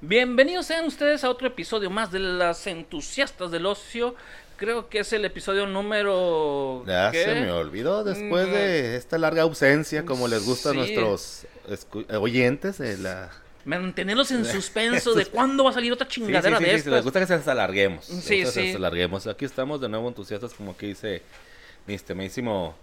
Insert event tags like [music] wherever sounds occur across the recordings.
Bienvenidos sean ustedes a otro episodio más de las entusiastas del ocio. Creo que es el episodio número. Ya ¿qué? se me olvidó después Mm, de esta larga ausencia, como les gusta a nuestros eh, oyentes. de la... Mantenerlos en [laughs] suspenso de cuándo va a salir otra Sí, sí, chingadera sí, de sí, estas. les gusta que se alarguemos. Sí, sí. se alarguemos. Aquí estamos de nuevo entusiastas, como que dice mi estimadísimo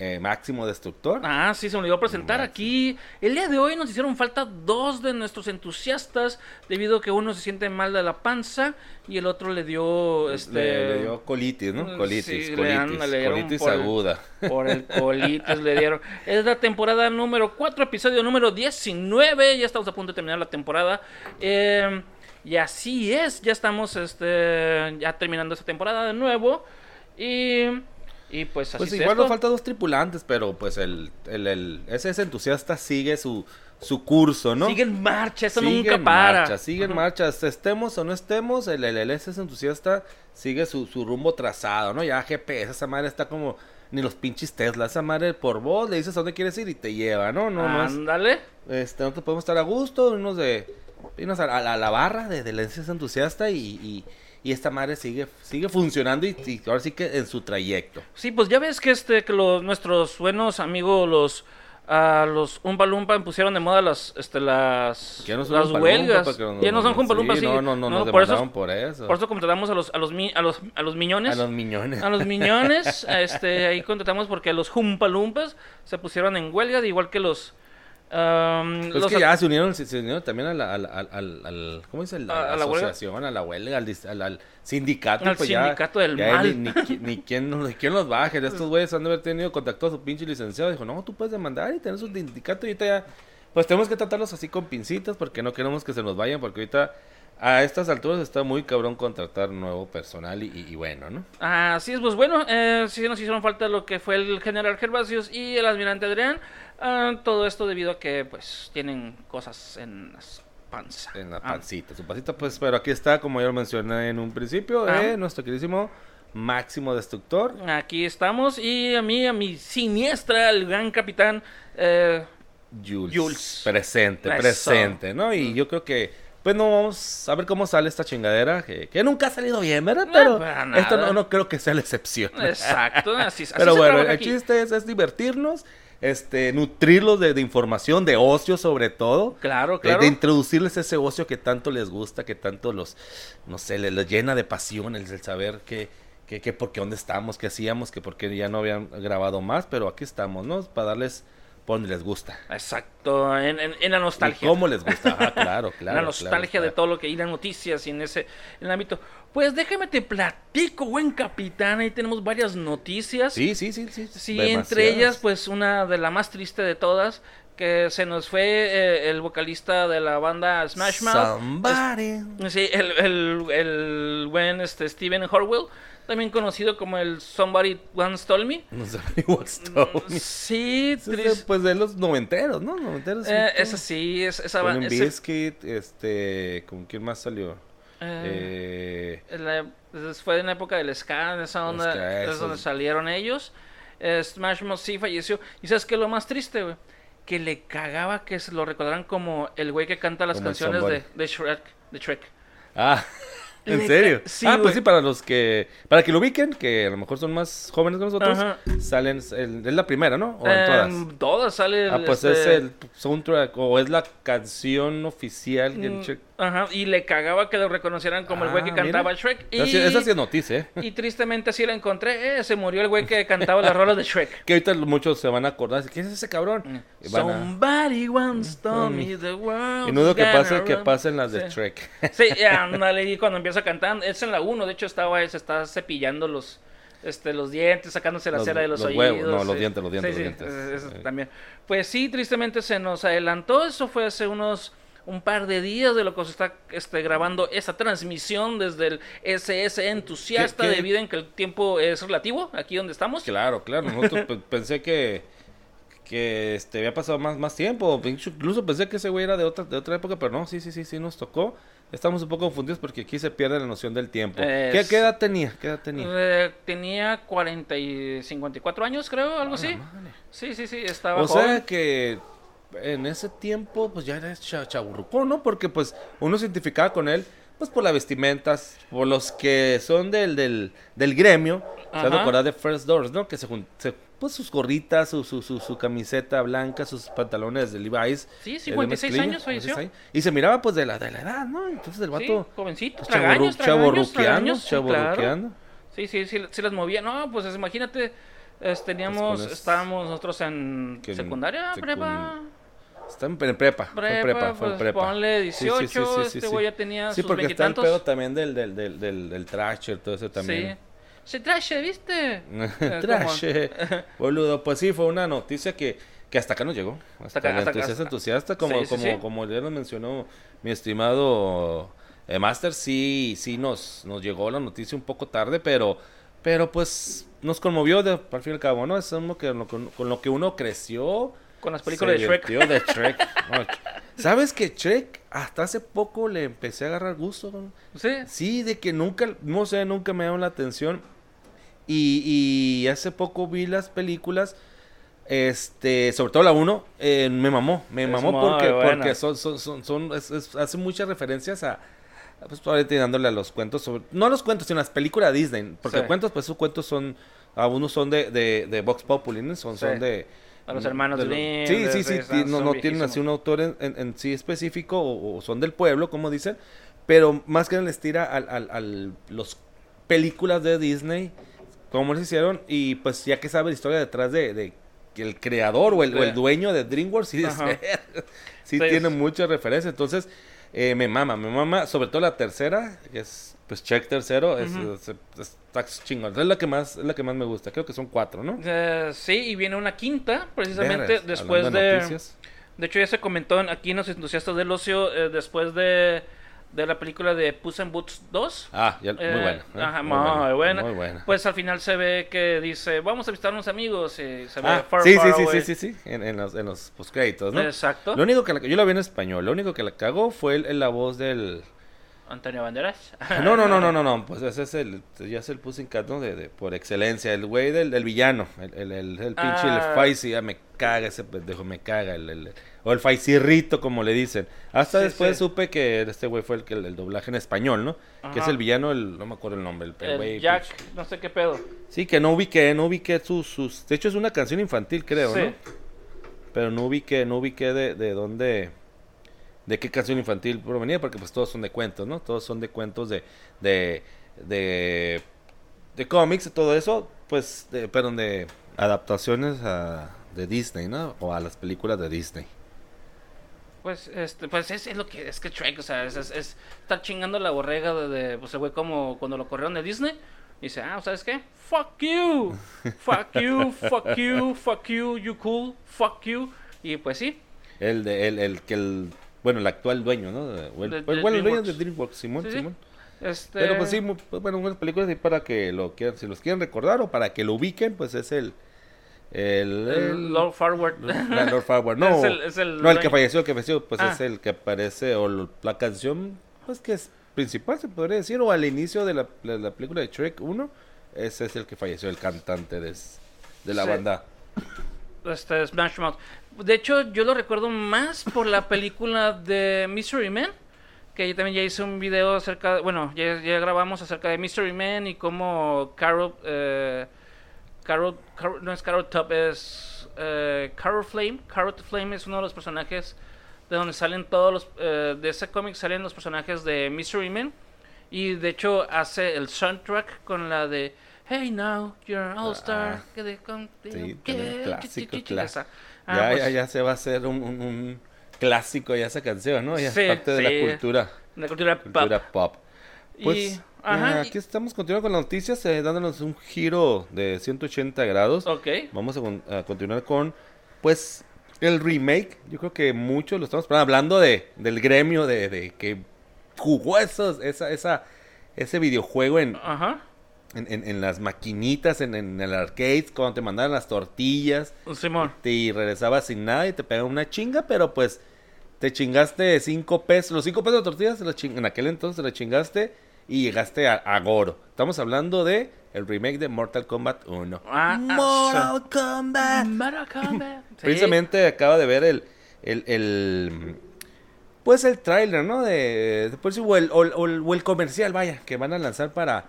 eh, Máximo Destructor. Ah, sí, se me olvidó presentar Máximo. aquí. El día de hoy nos hicieron falta dos de nuestros entusiastas, debido a que uno se siente mal de la panza y el otro le dio. Este, le, le dio colitis, ¿no? Colitis, sí, colitis, anda, le dieron colitis por el- aguda. Por el [laughs] colitis le dieron. Es la temporada número 4, episodio número 19. Ya estamos a punto de terminar la temporada. Eh, y así es, ya estamos este, ya terminando esta temporada de nuevo. Y, y pues así Pues es igual nos faltan dos tripulantes, pero pues el, el, el- ese, ese entusiasta sigue su, su curso, ¿no? Sigue en marcha, eso Sigue nunca en para. marcha, sigue en marcha, estemos o no estemos, el, el, el- ese entusiasta sigue su, su rumbo trazado, ¿no? Ya GPS, esa madre está como, ni los pinches Tesla, esa madre por voz le dices a dónde quieres ir y te lleva, ¿no? No, no Ándale. este, nosotros podemos estar a gusto, irnos de, irnos a, a la, a la barra de, ese entusiasta y, y, y esta madre sigue, sigue funcionando y, y ahora sí que en su trayecto. Sí, pues ya ves que este que los nuestros buenos amigos los a los Umpa Lumpa pusieron de moda las este las Ya no son las huelgas. ya no son Umpa Lumpa, sí, sí. No, no, no, nos por eso por eso. por eso contratamos a los a los mi- a los a los miñones. a los miñones. A los miñones, [laughs] este, ahí contratamos porque los Jumpalumpas se pusieron en huelga, igual que los... Pues los que ya se unieron, se, se unieron también a la, al, al, al, ¿cómo dice? La, A- la asociación, a la huelga, al, sindicato. Al pues ya- sindicato del ya mal. Ni, ni quién, ni quién los baje. Estos [laughs] güeyes han de haber tenido contacto a su pinche licenciado. Dijo, no, tú puedes demandar y tener su sindicato. Y ahorita ya, pues tenemos que tratarlos así con pincitas porque no queremos que se nos vayan. Porque ahorita, a estas alturas, está muy cabrón contratar nuevo personal y, bueno, ¿no? Así es, pues bueno, eh, sí nos hicieron falta lo que fue el general Gervasius y el almirante Adrián. ah, todo esto debido a que, pues, tienen cosas en las panza. En la Ah, pancita, su pancita, pues, pero aquí está, como ya lo mencioné en un principio, Ah. eh, nuestro queridísimo Máximo Destructor. Aquí estamos y a mí, a mi siniestra, el gran capitán... eh, Jules. Jules. Presente, Eso. presente, ¿no? Y yo creo que, pues no vamos a ver cómo sale esta chingadera, que, que nunca ha salido bien, ¿verdad? Pero esto no, no creo que sea la excepción. exacto, así, así Pero se bueno, el aquí. chiste es, es divertirnos, este, nutrirlos de, de información, de ocio sobre todo. Claro, De, claro. de introducirles ese ocio que tanto les gusta, que tanto los, no sé, les, les llena de pasión el, el saber que, que, que por qué dónde estamos, qué hacíamos, que por qué ya no habían grabado más, pero aquí estamos, ¿no? Para darles por donde les gusta. Exacto, en, en- en la Y nostalgia. cómo les gusta, ah, [laughs] claro, claro. la nostalgia claro, de claro. todo lo que a noticias y en ese en el ámbito. Pues déjame te platico, buen capitán. Ahí tenemos varias noticias. Sí, sí, sí, sí. Sí, entre ellas, pues una de la más triste de todas, que se nos fue eh, el vocalista de la banda Smash Mouth. Somebody. Sí, el, el, el buen este, Steven Horwell, también conocido como el Somebody Once Told Me. No sé, what's up. Sí, Ese es Pues de los noventeros, ¿no? Noventeros. sí, eh, esa sí, es, esa Con ba- un ese- Biscuit, este, ¿con quién más salió? eh, Eh, la- fue en la época del ska, en esa onda es donde salieron ellos. Eh, Smash Mouth sí falleció. ¿Y sabes qué es lo más triste, güey? Que le cagaba que se lo recordaran como el güey que canta las Como canciones de, de Shrek. De Shrek. ah, ¿en serio? sí, ah, güey. pues sí, para los que, para que lo ubiquen, que a lo mejor son más jóvenes que nosotros, Ajá. salen, el- es la primera, ¿no? O en todas. todas sale. Ah, pues este, es el soundtrack, o es la canción oficial mm, Shrek- Ajá, y le cagaba que lo reconocieran como el güey que Ah, cantaba mira. Shrek. Y, Esa sí- es noticia, ¿eh? y tristemente así la encontré. Eh, se murió el güey que cantaba las rolas de Shrek. [laughs] Que ahorita muchos se van a acordar, ¿quién es ese cabrón? A- Somebody once told me the world Y no dudo que pase gonna que pasen las de Sí. Shrek. Sí, [laughs] ándale, y cuando empieza cantando, es en la 1, de hecho estaba, se está cepillando los, este, los dientes, sacándose la Los- cera de los, los oídos. huevos, no, los sí. dientes, los dientes, Sí, los sí, dientes. eso- también. Pues sí, tristemente se nos adelantó, eso fue hace unos un par de días de lo que se está este, grabando esa transmisión desde el SS Entusiasta, ¿Qué- qué? debido en que el tiempo es relativo, aquí donde estamos. Claro, claro. [laughs] Nosotros pe- pensé que que este había pasado más más tiempo. Incluso pensé que ese güey era de otra de otra época, pero no, sí, sí, sí, sí nos tocó. Estamos un poco confundidos porque aquí se pierde la noción del tiempo. ¿Qué, Es- qué edad tenía? ¿Qué edad tenía? Eh, tenía 40 y 54 años, creo, algo A la así. madre. Sí, sí, sí, estaba O joven. sea que en ese tiempo, pues ya era cha- chaburrucón, ¿no? Porque pues uno se identificaba con él, pues por las vestimentas, por los que son del, del, del gremio. Se van de First Doors, ¿no? Que se, se- pues sus gorritas, su, su, su, su camiseta blanca, sus pantalones de Levi's. Sí, eh, de 56 mezclilla, años falleció. 56. Y se miraba pues de la, de la edad, ¿no? Entonces el Sí, vato... jovencito, pues, tragaños, tragaños, tragaños, sí, claro. Sí, sí, sí, sí las movía. No, pues es- imagínate, es, teníamos, Pues estábamos nosotros en secundaria, secun- prepa, Está en, prepa, fue en prepa, prepa, fue en pues prepa. ponle Sí, 18, sí, sí, sí, este güey ya tenía Sí, sus porque está el pedo también del, del, del, del, del Thrasher, todo eso también. Sí. Se traje, ¿viste? [laughs] Eh, Thrasher, [laughs] boludo. Pues sí, fue una noticia que, que hasta acá nos llegó. Hasta, acá- hasta entusiasta, entusiasta, como, como, como ya nos mencionó mi estimado eh, Master, sí, sí nos, nos llegó la noticia un poco tarde, pero, pero pues nos conmovió de, al fin y al cabo, ¿no? Es uno que, con, con lo que uno creció. Con las películas de Shrek. divirtió de Shrek. [laughs] No, ¿Sabes que Shrek hasta hace poco le empecé a agarrar gusto? ¿no? Sí. Sí, de que nunca, no sé, nunca me llamaron la atención. Y, y hace poco vi las películas, este, sobre todo la 1, eh, me mamó, me Es mamó porque, buena. porque son, son, son, son- es- es- hace muchas referencias a, pues ahorita dándole a los cuentos, sobre, no a los cuentos, sino a las películas de Disney, porque Sí. cuentos, pues esos cuentos son, algunos son de, de, de Vox Populi, ¿no? son, son de... A los hermanos de Grimm, Sí, de- sí, sí, no, no tienen así un autor en, en- en sí específico o, o son del pueblo, como dicen, pero más que nada les tira al, al, al- los películas de Disney, como les hicieron, y pues ya que sabe la historia detrás de, de que el creador o el, o el dueño de DreamWorks, sí, [laughs] sí Sí, tiene muchas referencias, entonces eh, me mama, me mama, sobre todo la tercera, que es pues Check tercero, es, Ujú. es- es- está chingón, es la que más, es la que más me gusta, creo que son cuatro, ¿no? Eh, sí, y viene una quinta, precisamente después de... noticias. De hecho, ya se comentó en- aquí en los entusiastas del ocio, eh, después de, de la película de Puss in Boots 2. Ah, ya, muy Eh, buena. ¿eh? ajá, muy buena. Muy buena. Pues al final se ve que dice, vamos a visitar unos amigos. Y se ve Ah, far, sí, far sí, sí, sí, sí, sí, en, en los, en los postcréditos, ¿no? Exacto. Lo único que la, yo la vi en español, lo único que la cagó fue el- el- la voz del... Antonio Banderas. No, no, no, no, no, no, pues ese es el, ya es el Pussycat, ¿no? De, de- por excelencia, el güey del, del villano, el, el, el, el pinche, Ah. el Faisy, ya me caga ese pendejo, me caga, el, el- o el Faisirrito, como le dicen. Hasta Sí, después sí. supe que este güey fue el que el, doblaje en español, ¿no? Que es el villano, el, no me acuerdo el nombre, el, güey, Jack, pinche- no sé qué pedo. Sí, que no ubiqué, no ubiqué sus, sus... De hecho es una canción infantil, creo, Sí. ¿no? Pero no ubiqué, no ubiqué de, de dónde... De qué canción infantil provenía, porque pues todos son de cuentos, ¿no? Todos son de cuentos de... De... De, de cómics y todo eso, pues... De, perdón, de adaptaciones a, de Disney, ¿no? O a las películas de Disney. Pues, este, pues es, es lo que es que Shrek, o sea, es, es, es estar chingando la borrega de, de, pues el güey como cuando lo corrieron de Disney. Dice, ah, ¿sabes qué? Fuck you, fuck you, fuck you, fuck you, you cool, fuck you. Y pues sí, El de... El, el que el... Bueno, el actual dueño, ¿no? O el- De- bueno, el dueño de DreamWorks. Simón, Sí, sí. Simón. este... Pero pues sí, pues, bueno, buenas películas para que lo quieran, si los quieren recordar o para que lo ubiquen, pues es el... El, el Lord Forward. [laughs] la Lord. No, Es el- es el no, el que falleció, el que falleció, pues Ah. es el que aparece, o la canción, pues que es principal, se podría decir, o al inicio de la, de la película de Shrek 1, ese es el que falleció, el cantante de, de la Sí. banda. este, Smash Mouth. De hecho, yo lo recuerdo más por la película de Mystery Man. Que yo también ya hice un video acerca, de- bueno, ya, ya grabamos acerca de Mystery Man y cómo Carol, eh, Carol, Carol- no es Carol Top, es eh, Carol Flame. Carol Flame es uno de los personajes de donde salen todos los, eh, de ese cómic salen los personajes de Mystery Man. Y de hecho hace el soundtrack con la de Hey now, you're an all star. Ah. que de con- Sí, que- también clásico, Ah, ya, pues, ya, ya se va a hacer un, un- un clásico ya esa canción, ¿no? Ya Sí, es parte de sí. la cultura, La cultura pop. cultura pop. Y- Pues ajá, eh, aquí estamos continuando con las noticias, eh, dándonos un giro de 180 grados. Ok. Vamos a, con- a continuar con, pues, el remake. Yo creo que muchos lo estamos hablando de, del gremio de, de que jugó esos, esa, esa, ese videojuego en, Ajá. En, en- en las maquinitas, en, en el arcade, cuando te mandaban las tortillas Simón. y regresabas sin nada y te pegaban una chinga, pero pues te chingaste cinco pesos, los cinco pesos de tortillas los en aquel entonces te los chingaste y llegaste a, a Goro. Estamos hablando de el remake de Mortal Kombat 1. Ah, ah, Mortal Kombat. Mortal Kombat. [laughs] Sí. Precisamente acaba de ver el, el, el pues el tráiler, ¿no? De, de- pues, el- o el- o el comercial, vaya, que van a lanzar para,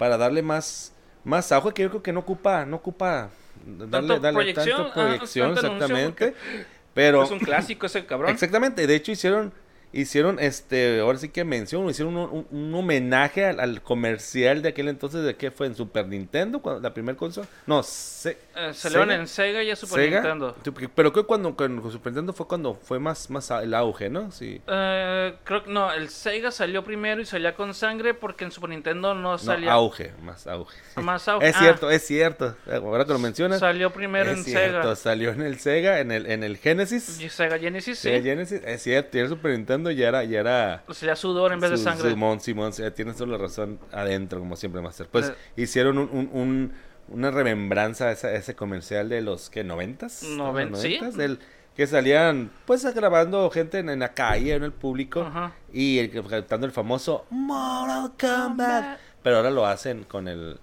para darle más, más auge, que yo creo que no ocupa, no ocupa darle, darle proyección, tanto ah, proyección, anuncio, exactamente. [laughs] Pero, Es un clásico ese cabrón. exactamente, de hecho hicieron, hicieron, este, ahora sí que mención, hicieron un, un- un homenaje al, al comercial de aquel entonces, ¿de qué fue? ¿En Super Nintendo? cuando- ¿La primera consola? No, se, Eh, salieron Sega. en Sega y en Super Sega. Nintendo. Pero creo que cuando con Super Nintendo fue cuando fue más, más a- el auge, ¿no? Sí. Eh, creo que no, el Sega salió primero y salía con sangre porque en Super Nintendo no No, salía auge, más auge. más auge. Es Ah, cierto, es cierto. Ahora que lo mencionas. Salió primero es en cierto, Sega. salió en el Sega, en el, en el Genesis. Y Sega Genesis, sí. Sega Genesis, es cierto, y el Super Nintendo ya era, ya era Salía sudor en vez de sangre. Simón, Simón, tienes toda la razón adentro, como siempre, Master. Pues Eh. hicieron un, un- un- una remembranza a ese, a ese comercial de los, ¿qué? ¿Noventas? Noven- ¿Los sí. noventas? Del, que salían, pues, grabando gente en, en la calle, en el público. Ajá. Y el, que- cantando el famoso Mortal Kombat. Pero ahora lo hacen con el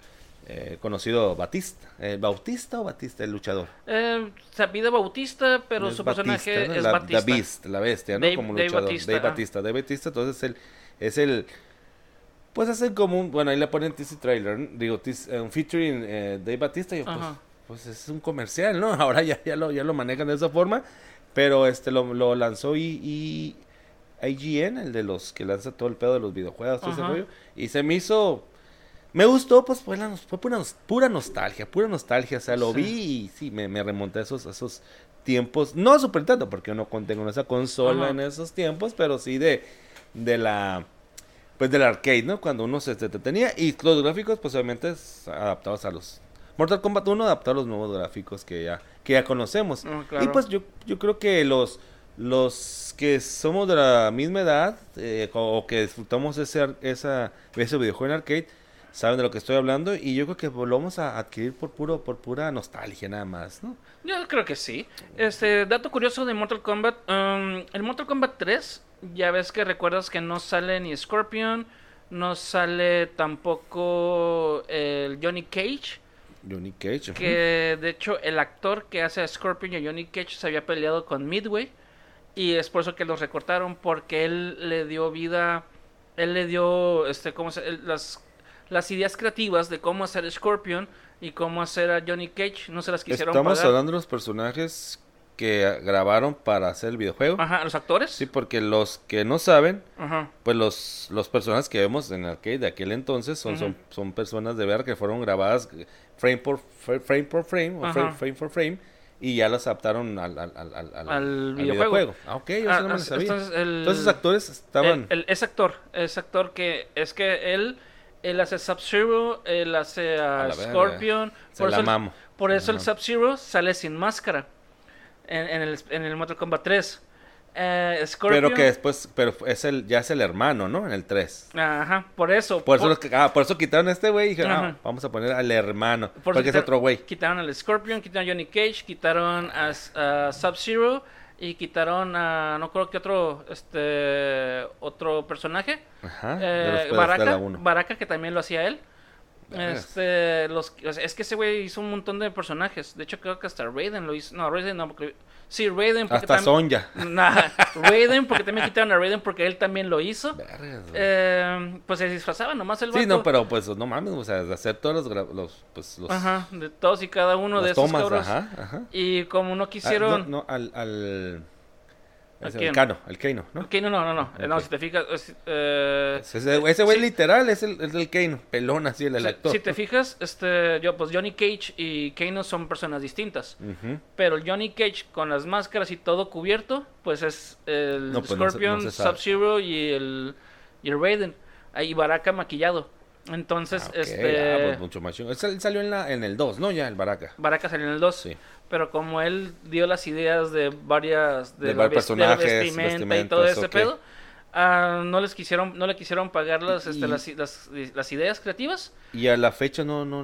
eh, conocido Batista. Eh, ¿Bautista o Batista, el luchador? Eh, se pide Bautista, pero su Batista, personaje ¿no? es la, Batista. The Beast, la bestia, ¿no? Dave- como Dave luchador. Batista, Dave. Batista. Dave Batista, entonces el, es el... Pues hacen como un... Bueno, ahí le ponen teaser trailer. Digo, eh, un featuring eh, Dave Batista. Y yo, pues, pues es un comercial, ¿no? [laughs] Ahora ya, ya, lo, ya lo manejan de esa forma. Pero este lo, lo lanzó y, y IGN, el de los que lanza todo el pedo de los videojuegos, todo ese rollo. Y se me hizo... Me gustó, pues fue, la fue pura, nos- pura nostalgia, pura nostalgia. O sea, lo Sí. vi y sí, me, me remonté a esos, a esos tiempos. No Super Nintendo, porque yo no con- tengo esa consola Ajá. en esos tiempos, pero sí de, de la... Pues del arcade, ¿no? Cuando uno se entretenía. Y los gráficos, pues obviamente, adaptados a los... Mortal Kombat 1 adaptado a los nuevos gráficos que ya, que ya conocemos. Ah, Y pues yo, yo creo que los, los que somos de la misma edad eh, o que disfrutamos ese, esa, ese videojuego en arcade saben de lo que estoy hablando y yo creo que lo vamos a adquirir por puro por pura nostalgia nada más, ¿no? Yo creo que sí. Este, dato curioso de Mortal Kombat. um, el Mortal Kombat 3, ya ves que recuerdas que no sale ni Scorpion, no sale tampoco el Johnny Cage. Johnny Cage. Que de hecho el actor que hace a Scorpion y a Johnny Cage se había peleado con Midway. Y es por eso que los recortaron, porque él le dio vida. Él le dio este, ¿cómo se, las, las ideas creativas de cómo hacer Scorpion y cómo hacer a Johnny Cage. No se las quisieron Estamos pagar. hablando de los personajes que grabaron para hacer el videojuego. Ajá, los actores. Sí, porque los que no saben, Ajá. pues los, los personajes que vemos en arcade de aquel entonces son, son, son personas de ver que fueron grabadas frame por fra- frame por frame o frame, frame por frame y ya las adaptaron al, al, al, al- al- Al videojuego. Ah, ok, yo Ah, no me sabía. entonces, el- Entonces actores estaban... El- el- es actor, es actor que es que él él hace Sub-Zero, él hace a. Scorpion, Se por la eso, mamo. por eso el. Sub-Zero sale sin máscara en, en el, en el Mortal Kombat 3. Eh, Scorpion, Pero que después, pero es el, ya es el hermano, ¿no? En el 3. Ajá, por eso. Por eso, ah, por eso quitaron a este güey y dijeron, ah, vamos a poner al hermano. por porque es otro güey. Quitaron al Scorpion, quitaron a Johnny Cage, quitaron a, a Sub-Zero y quitaron a no creo que otro este otro personaje. Ajá. Eh, de de Baraka. Baraka, que también lo hacía él. Este, los, es que ese güey hizo un montón de personajes. De hecho, creo que hasta Raiden lo hizo. No, Raiden no. Porque, sí, Raiden. Porque Hasta tam- Sonja. [laughs] Nah, Raiden, porque también quitaron a Raiden porque él también lo hizo. Vergas. Eh, pues se disfrazaba nomás el Sí, vato. no, pero pues no mames, o sea, de hacer todos los, los pues los, Ajá, de todos y cada uno de esos tomas, cabros. ajá, ajá. Y como no Ah, quisieron. no, no, al. El Cano, el Keino, ¿no? Ok, no, no, no, no. No, si te fijas. es, eh, Ese, güey sí. literal es el, es el Keino, pelón así, el, el si- actor. Si te fijas, este, yo, pues Johnny Cage y Kano son personas distintas. Pero el Johnny Cage con las máscaras y todo cubierto, pues es el No, pues no se- Scorpion, no se. Sub-Zero y el, y el Raiden. Ahí Baraka maquillado. Entonces, Ah, este. ah, pues mucho más Él salió en, la, en el 2, ¿no? Ya, el Baraka. Baraka salió en el 2. Sí. Pero como él dio las ideas de varias. De la varios ves- de personajes, vestimenta y todo ese pedo. ah, no les quisieron no le quisieron pagar las, este, las, las, las ideas creativas Y a la fecha no, no,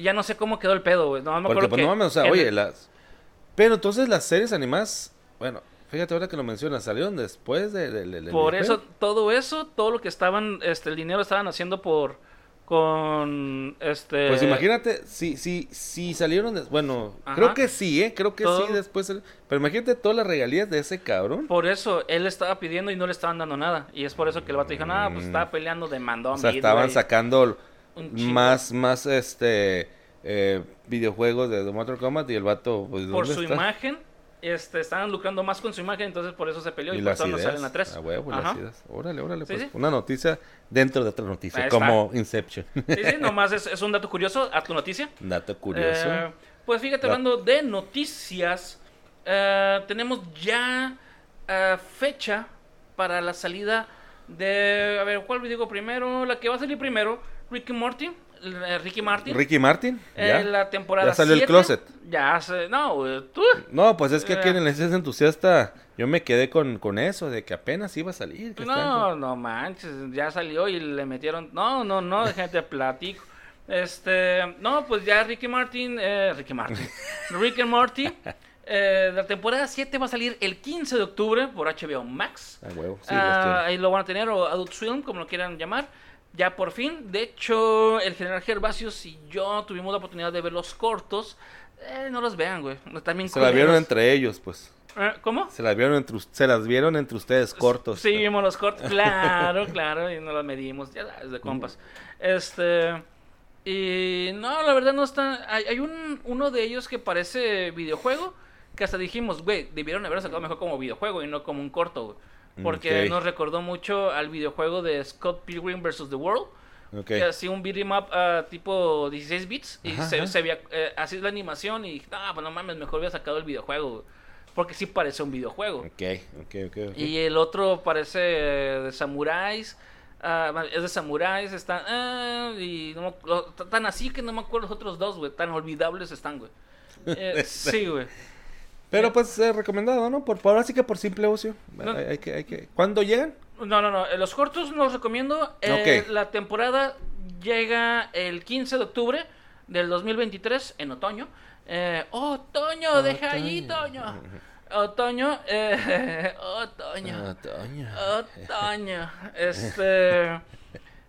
ya no sé cómo quedó el pedo güey no me porque acuerdo pues que no mames, o sea, en oye, las... Pero entonces las series animadas, bueno, fíjate ahora que lo mencionas, salieron después de, de- de- del por eso todo eso todo lo que estaban este el dinero estaban haciendo por con este Pues imagínate, si, si, si salieron, de- bueno, Ajá. creo que sí, ¿eh? Creo que Todo- sí después, sal- pero imagínate todas las regalías de ese cabrón. por eso él estaba pidiendo y no le estaban dando nada y es por eso que el vato dijo nada pues Mm. estaba peleando de mandón O sea, estaban sacando más, más, este, eh, videojuegos de The Mortal Kombat y el vato, pues, por ¿dónde su está? imagen este estaban lucrando más con su imagen entonces por eso se peleó y, Y por eso salen a tres A huevo, las Ajá. ideas. Órale, órale, Sí, pues, sí. una noticia dentro de otra noticia, como Inception. sí sí [laughs] nomás es, es un dato curioso a tu noticia Dato curioso. Eh, pues fíjate, hablando de noticias, eh, tenemos ya eh, fecha para la salida de. A ver, ¿cuál digo primero? La que va a salir primero, Ricky Morty. Eh, Ricky Martin. Ricky Martin, eh, la temporada Ya salió el 7. closet. Ya se. No, güey, tú. No, pues es que aquí Eh. en el entusiasta, yo me quedé con, con eso, de que apenas iba a salir. que No, no manches, ya salió y le metieron. No, no, no, déjate platico. Este, no, pues ya Ricky Martin, eh, Ricky Martin, [laughs] Rick and Morty, eh, la temporada 7 va a salir el 15 de octubre por HBO Max. Ah, huevo, sí, Ah, ahí lo van a tener, o Adult Swim, como lo quieran llamar. Ya por fin. De hecho, el general Gervasios y yo tuvimos la oportunidad de ver los cortos. Eh, no los vean, güey. También Se la vieron entre ellos, pues. ¿Cómo? Se las vieron entre, se las vieron entre ustedes cortos. Sí, vimos los cortos, claro, claro, y no los medimos, ya sabes, de compas. Este. Y no, la verdad no está. Hay, hay un, uno de ellos que parece videojuego, que hasta dijimos, güey, debieron haber sacado mejor como videojuego y no como un corto, güey. Porque nos recordó mucho al videojuego de Scott Pilgrim vs. The World, que hacía un beat 'em up ah, tipo 16 bits y Ajá, se, ajá. se veía eh, así la animación y dije, ah, pues no mames, mejor hubiera sacado el videojuego, güey". Porque sí parece un videojuego. Y el otro parece eh, de samuráis. ah, es de samuráis, están. ah, y no me tan así que no me acuerdo los otros dos, güey. Tan olvidables están, güey. [laughs] Eh, sí, güey. Pero pues eh, recomendado, ¿no? Por, por ahora sí que por simple ocio. No. Hay, hay que, hay que... ¿Cuándo llegan? No, no, no. Los cortos no los recomiendo. Eh. La temporada llega el 15 de octubre del 2023, en otoño. Eh, otoño, deja allí, Otoño. Toño. [laughs] Otoño, eh, [laughs] otoño. Otoño. Otoño. [laughs] Este.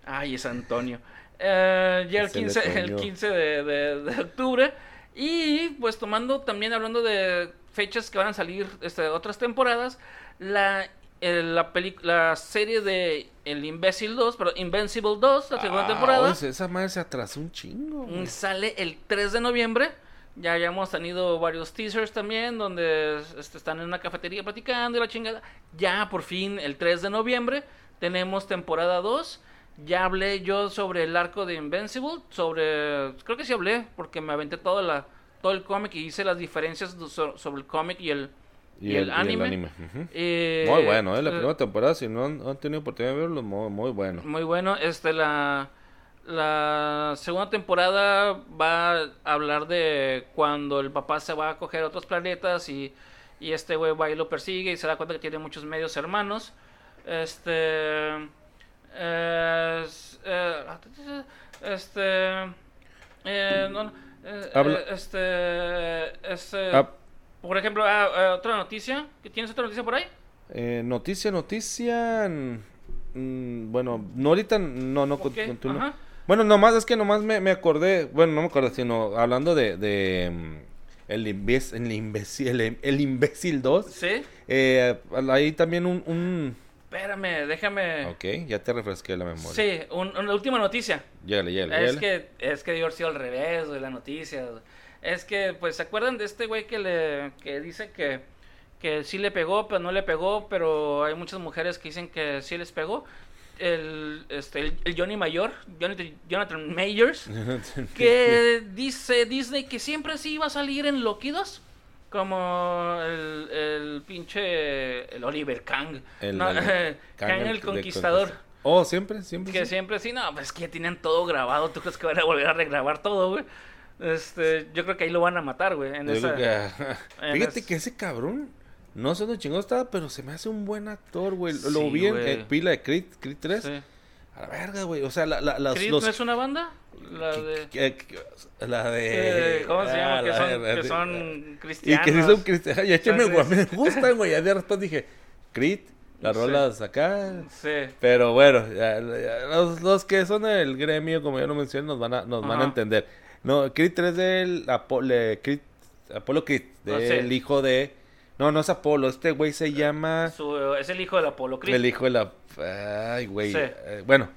Ay, es Antonio. Eh, ya el Es el 15, el otoño. 15 de, de- de octubre. Y pues tomando también hablando de fechas que van a salir este, otras temporadas. La, eh, la, la serie de El Imbécil 2, pero Invincible 2, la segunda Ah, temporada. oye, esa madre se atrasó un chingo. Mm, güey. Sale el 3 de noviembre. Ya hemos tenido varios teasers también donde este, están en una cafetería platicando y la chingada. Ya por fin el 3 de noviembre tenemos temporada 2. Ya hablé yo sobre el arco de Invincible, sobre creo que sí hablé porque me aventé todo la todo el cómic y hice las diferencias so- sobre el cómic y el y, el, anime. ujú. Eh, Muy bueno, ¿eh? La eh, primera temporada, si no han, han tenido oportunidad de verlo, muy, muy bueno. Muy bueno. Este, la, la segunda temporada va a hablar de cuando el papá se va a coger a otros planetas y, y este güey va y lo persigue y se da cuenta que tiene muchos medios hermanos. Este. es- eh, este. eh, no, eh, Habla- eh, este. este por ejemplo, ah, ah, otra noticia. ¿Tienes otra noticia por ahí? eh, noticia, noticia. mm, bueno, no ahorita, no, no, con- Ok, continúa. ajá. Bueno, nomás es que nomás me, me acordé, bueno, no me acordé, sino hablando de, de mm, el, imbécil, el, imbécil, el, el imbécil 2. Sí. Eh, ahí también un, un... Espérame, déjame. Ok, ya te refresqué la memoria. Sí, un- una última noticia. Llégale, llégale, Es llégale. que, es que debió haber sido al revés, güey, la noticia. güey. Es que, pues, ¿se acuerdan de este güey que le que dice que, que sí le pegó, pero no le pegó, pero hay muchas mujeres que dicen que sí les pegó? El, este, el, el Johnny Mayor, Jonathan, Jonathan Mayers, [laughs] que dice Disney que siempre sí iba a salir en 2. Como el, el pinche el Oliver Kang. El- No, el- [laughs] Kang, Kang el, Conquistador. Oh, siempre, siempre. Que sí. siempre sí, no, pues es que ya tienen todo grabado. ¿Tú crees que van a volver a regrabar todo, güey? Este, yo creo que ahí lo van a matar, güey. En Yo esa... creo que- [laughs] en Fíjate es- que ese cabrón, no sé dónde chingón estaba, pero se me hace un buen actor, güey. Lo- Sí, vi en pila de Creed, Creed 3. Sí. A la verga, güey. O sea, la, la, las, ¿Creed los... no es una banda? La de... que- que- la de... eh, ¿Cómo se llama? Ah, Que son, de- que son Y cristianos. que sí son cristianos. Y es que me, gustan, güey. Ya de después dije, Creed, las Sí. rolas acá. Sí. Pero bueno, ya- ya, los, los que son del gremio, como ya lo mencioné, nos van a, nos van a entender. No, Creed 3 del Apo- le- Creed- Apolo Creed, Ah, sí. del hijo de... No, no es Apolo, este güey se llama... Su- es el hijo del Apolo Creed. El hijo de la... Ay, güey. Sí. eh, bueno,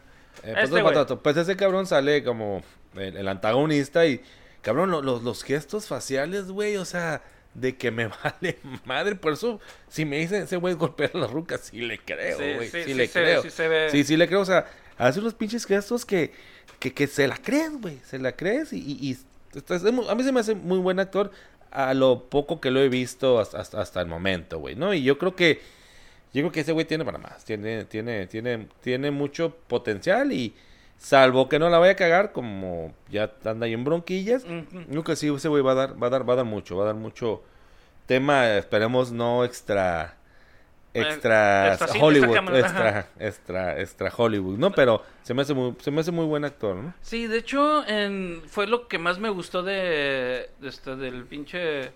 eh, pues, Este güey. pues ese cabrón sale como el, el antagonista y... Cabrón, lo- los, los gestos faciales, güey, o sea... De que me [laughs] vale madre, por eso, si me dicen ese güey golpear a las rucas, sí le creo, Sí, güey, sí, sí, sí le se ve, creo. sí se ve. Sí, sí le creo, o sea, hace unos pinches gestos que, que, que se la crees, güey, se la crees y, y, y a mí se me hace muy buen actor a lo poco que lo he visto hasta, hasta, hasta el momento, güey, ¿no? Y yo creo que, yo creo que ese güey tiene para más, tiene, tiene, tiene, tiene mucho potencial y salvo que no la vaya a cagar como ya anda ahí en bronquillas, creo que sí, ese güey va a dar, va a dar, va a dar mucho, va a dar mucho tema, esperemos no extra, extra, Hollywood, extra extra, extra, extra Hollywood, ¿no? Pero se me hace muy, se me hace muy buen actor, ¿no? Sí, de hecho, en, fue lo que más me gustó de, de este, del pinche...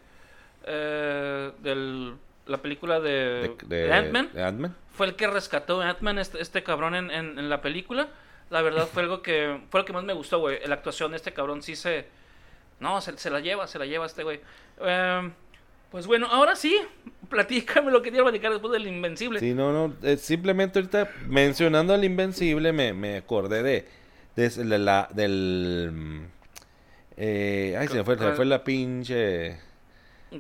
Eh, del, la película de, De, de Ant-Man. Fue el que rescató Ant-Man, este, este cabrón en, en, en la película. La verdad fue algo que fue lo que más me gustó, güey. La actuación de este cabrón sí se... No, se, se la lleva, se la lleva este güey. Em, pues bueno, ahora sí, [laughs] platícame lo que te iba a platicar después del Invencible. Sí, no, no, eh, simplemente ahorita mencionando al Invencible me, me acordé de, de, la, del... mm, Eh, ay, se me fue, se me fue la pinche...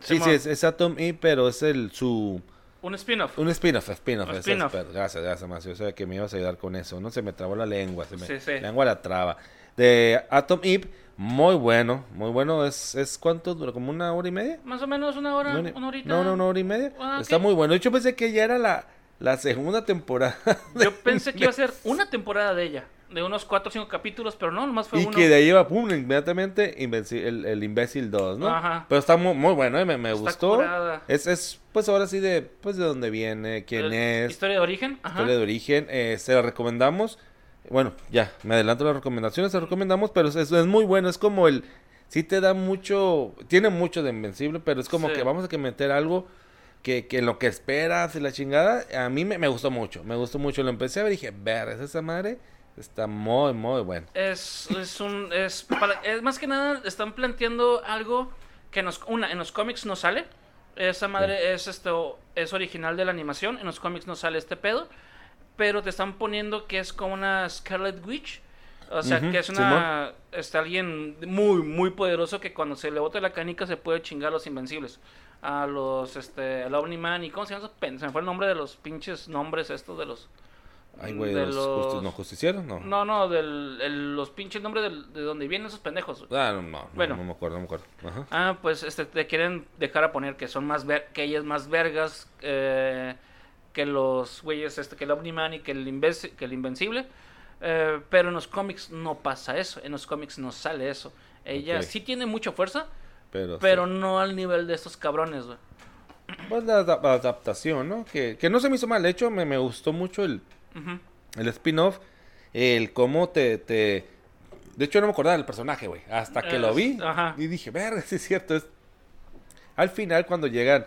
Sí, sí, es, es Atom E, pero es el, su... Un spin-off. Un spin-off, spin-off. Es- gracias, gracias, Macio. Yo sabía que me ibas a ayudar con eso. No se me trabó la lengua. Se me, Sí, sí. La lengua la traba. De Atom Eve, muy bueno. Muy bueno. ¿Es, es cuánto dura? ¿Como una hora y media? Más o menos una hora, ¿Una hora- una horita. No, no, una hora y media. Ah, Está muy bueno. Yo pensé que ya era la, la segunda temporada. [laughs] Yo pensé que iba a ser una temporada de ella. De unos 4 o 5 capítulos, pero no, nomás fue Y uno. que de ahí va, pum, inmediatamente el, el Imbécil 2, ¿no? Ajá. Pero está muy, muy bueno, ¿eh? me, me Está gustó. curada. Es, es, pues ahora sí, de, pues de dónde viene, quién es. Historia de origen. Ajá. historia de origen. eh, se la recomendamos. Bueno, ya, me adelanto las recomendaciones, se la recomendamos, pero es, es, es muy bueno. Es como el. Sí te da mucho. Tiene mucho de invencible, pero es como Sí. que vamos a que meter algo que, que lo que esperas y la chingada. A mí me, me gustó mucho. Me gustó mucho. Lo empecé a ver y dije, ver, esa madre está muy, muy bueno. Es, es un. Es, para- es más que nada, están planteando algo que nos, una, en los cómics no sale. Esa madre es esto es original de la animación. En los cómics no sale este pedo. Pero te están poniendo que es como una Scarlet Witch. O sea, que es una. Está alguien muy, muy poderoso que cuando se le bota la canica se puede chingar a los invencibles. A los. Este. Al Omni-Man y. ¿Cómo se llama? Se me fue el nombre de los pinches nombres estos de los. Ay, güey, de los, no, justicieros, no. No, no, del, el- los pinches nombres del- de donde vienen esos pendejos. Ah, no, no, no, Bueno. no me acuerdo, no me acuerdo. Ajá. Ah, pues este, te quieren dejar a poner que son más ver que ella es más vergas eh, que los güeyes, este, que el Omni-Man y que el, Inves- que el Invencible. Eh, pero en los cómics no pasa eso, en los cómics no sale eso. Ella sí tiene mucha fuerza, Pero, pero sí. no al nivel de estos cabrones, güey. Pues la adap- adaptación, ¿no? Que, que no se me hizo mal. De hecho, me, me gustó mucho el, el spin-off. El cómo te, te... De hecho, no me acordaba del personaje, güey. Hasta que lo vi. Ajá. Y dije, verga, sí es cierto. Es... Al final, cuando llegan...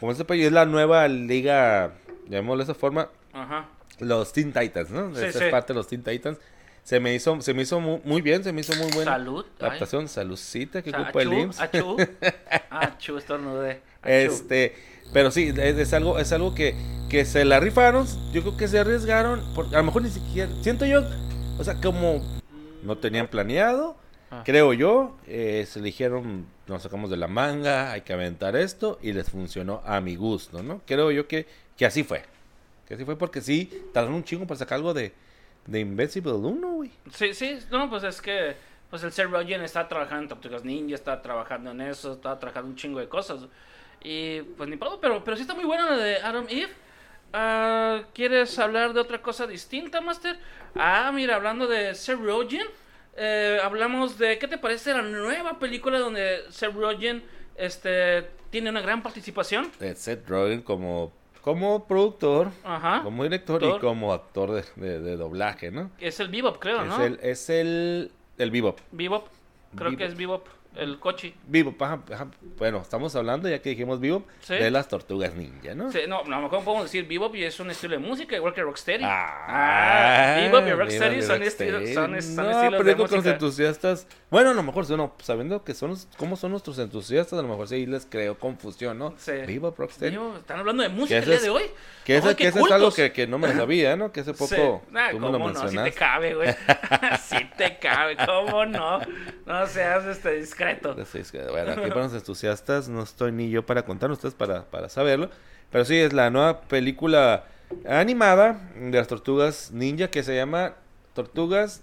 Como este país es la nueva liga, llamémoslo de esa forma, Ajá. los Teen Titans, ¿no? Sí, Esa sí. es parte de los Teen Titans. Se me hizo, se me hizo muy, muy bien, se me hizo muy buena Salud. ay. adaptación. Saludcita, que Sa- ocupa el achú, IMSS. achú. [laughs] Achú, estornudé. Este, pero sí, es, es algo, es algo que, que se la rifaron. Yo creo que se arriesgaron. Por, a lo mejor ni siquiera. Siento yo, o sea, como no tenían planeado, Ah. creo yo. eh, se dijeron, nos sacamos de la manga, hay que aventar esto. Y les funcionó a mi gusto, ¿no? Creo yo que, que así fue. Que así fue porque sí, tardaron un chingo para sacar algo de, de Invincible 1, güey. Sí, sí, no, pues es que pues el Seth Rogen está trabajando en Tortugas Ninja, está trabajando en eso, está trabajando un chingo de cosas. Y pues ni pedo, pero, pero sí está muy buena la de Adam Eve. Ah, ¿Quieres hablar de otra cosa distinta, Master? Ah, mira, hablando de Seth Rogen, eh, hablamos de qué te parece la nueva película donde Seth Rogen este, tiene una gran participación. Seth Rogen como, como productor, Ajá. como director Actor. y como actor de, de- de doblaje, ¿no? Es el Bebop, creo, es ¿no? el, es el, el Bebop. Bebop, creo que es Bebop. El cochi. Vivo, ajá, ajá. bueno, estamos hablando, ya que dijimos vivo, Sí. de las tortugas ninja, ¿no? Sí, no, no, mejor podemos decir bebop y es un estilo de música, igual que Rocksteady. Ah, bebop y Rocksteady son, Rocksteady. estilos, son, son no, estilos pero de que los entusiastas, bueno, a lo mejor, no, sabiendo que son, los- cómo son nuestros entusiastas, a lo mejor sí les creo confusión, ¿no? Sí. Bebop, Rocksteady. Están hablando de música el día es- de hoy. Que eso, Ay, que eso es algo que, que no me [laughs] sabía, ¿no? Que hace poco Sí. Ah, tú me lo ¿cómo no? Si te cabe, güey. [laughs] [laughs] si te cabe, ¿cómo no? No seas este discreto. [laughs] Bueno, [laughs] aquí para los entusiastas no estoy ni yo para contar, ustedes para, para saberlo. Pero sí, es la nueva película animada de las tortugas ninja que se llama Tortugas...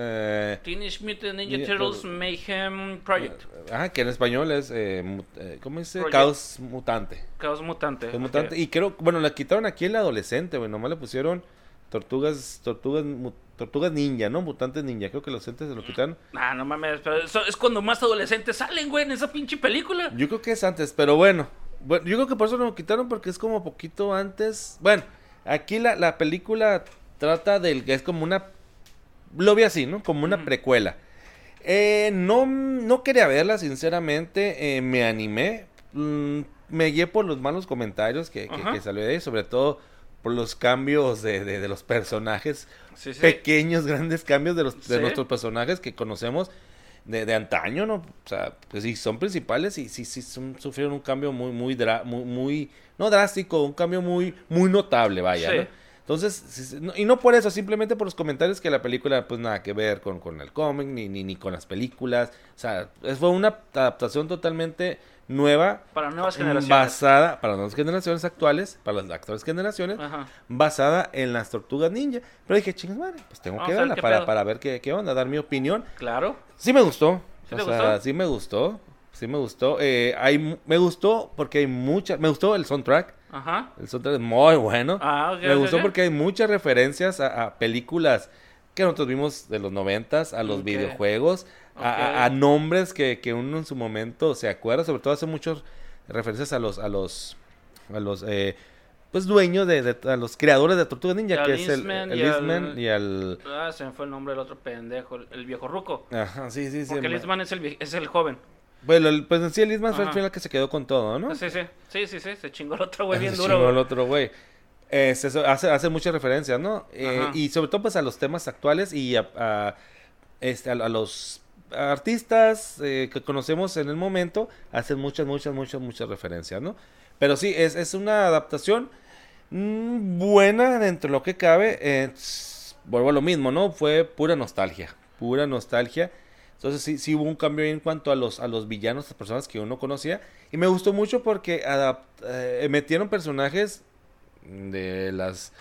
Eh, Teenage Mutant Ninja Ninja Turtles. Mayhem Project. ah, que en español es, eh, mut- eh, ¿cómo dice? Project. Caos mutante. Caos Mutante. Caos mutante. Y creo, bueno, la quitaron aquí en la adolescente, güey, nomás le pusieron tortugas, tortugas, mu- tortugas ninja, ¿no? Mutantes ninja, creo que los entes se lo quitaron. Ah, no mames, pero eso es cuando más adolescentes salen, güey, en esa pinche película. Yo creo que es antes, pero bueno. Bueno, yo creo que por eso lo quitaron porque es como poquito antes. Bueno, aquí la, la película trata del que es como una lo vi así, ¿no? Como una precuela. Eh, no, no quería verla, sinceramente. eh, me animé. mm, me guié por los malos comentarios que, que salió de ahí, sobre todo por los cambios de, de- de los personajes. Sí, sí. Pequeños, grandes cambios de, los, de Sí. nuestros personajes que conocemos de, de antaño, ¿no? O sea, pues sí, son principales y sí, sí, son- sufrieron un cambio muy, muy, dra- muy, muy, no drástico, un cambio muy, muy notable, vaya. ¿no? Entonces, y no por eso, simplemente por los comentarios que la película, pues nada que ver con, con el cómic, ni, ni, ni con las películas. O sea, fue una adaptación totalmente nueva, Para nuevas generaciones. basada, para las generaciones actuales, para las actuales generaciones, Ajá. basada en las tortugas ninja. Pero dije, chingas madre, pues tengo Vamos que verla para, para ver qué, qué onda, dar mi opinión. Claro. Sí me gustó. ¿Sí o te sea, gustó? sí me gustó. Sí me gustó. Eh, hay, me gustó porque hay mucha... Me gustó el soundtrack. Ajá. El soundtrack es muy bueno. Ah, ok. me gustó porque hay muchas referencias a, a películas que nosotros vimos de los noventas, a los videojuegos, a, a- a nombres que, que uno en su momento se acuerda. Sobre todo hace muchas referencias a los... A los, a los eh, pues dueños de, de- a los creadores de Tortuga Ninja, Y que es el, Eastman el y y al... Ah, se me fue el nombre del otro pendejo, el, el viejo ruco. Ajá, sí, sí, sí. Porque el ma- Eastman es el, es el joven. Bueno, el- pues en sí el Eastman fue el final que se quedó con todo, ¿no? Sí, sí, sí, sí, sí, se chingó el otro güey [laughs] bien Se duro. chingó güey. el otro güey. Eh, se- hace, hace muchas referencias, ¿no? Eh, y sobre todo pues a los temas actuales y a, a, este, a, a los artistas eh, que conocemos en el momento, hacen muchas, muchas, muchas, muchas referencias, ¿no? Pero sí, es, es una adaptación mm, buena dentro de lo que cabe. eh, vuelvo a lo mismo, ¿no? Fue pura nostalgia, pura nostalgia. Entonces sí, sí hubo un cambio en cuanto a los, a los villanos, las personas que uno conocía. Y me gustó mucho porque eh, metieron personajes de las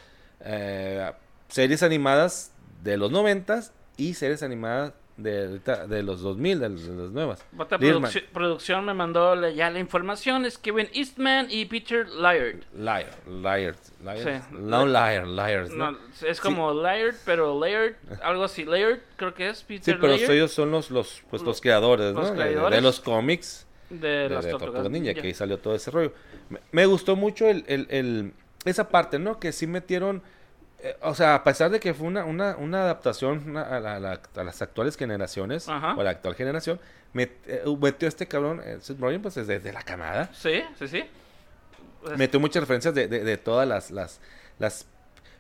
series animadas de los noventas y series animadas de, de los 2000, de, de las nuevas. Produc- producción me mandó la- ya la información. Es Kevin Eastman y Peter Laird. Liar. Sí. No liar, liars, ¿no? No, es como Laird, pero Laird, algo así. Laird, creo que es Sí, Peter pero Laird ellos son los, los, pues, los creadores, Los ¿no? De- de- De, creadores. los cómics. de, las de tortugas Ninja, ninja. que ahí salió todo ese rollo. Me, me gustó mucho el, el- el- esa parte, ¿no? Que sí metieron, eh, o sea, a pesar de que fue una, una, una adaptación una- a, la- a la- a las actuales generaciones, Ajá. o a la actual generación, met- eh, metió este cabrón, eh, Seth Rogen, pues desde de la camada, Sí, sí, sí. Pues, metió muchas referencias de, de- de todas las, las, las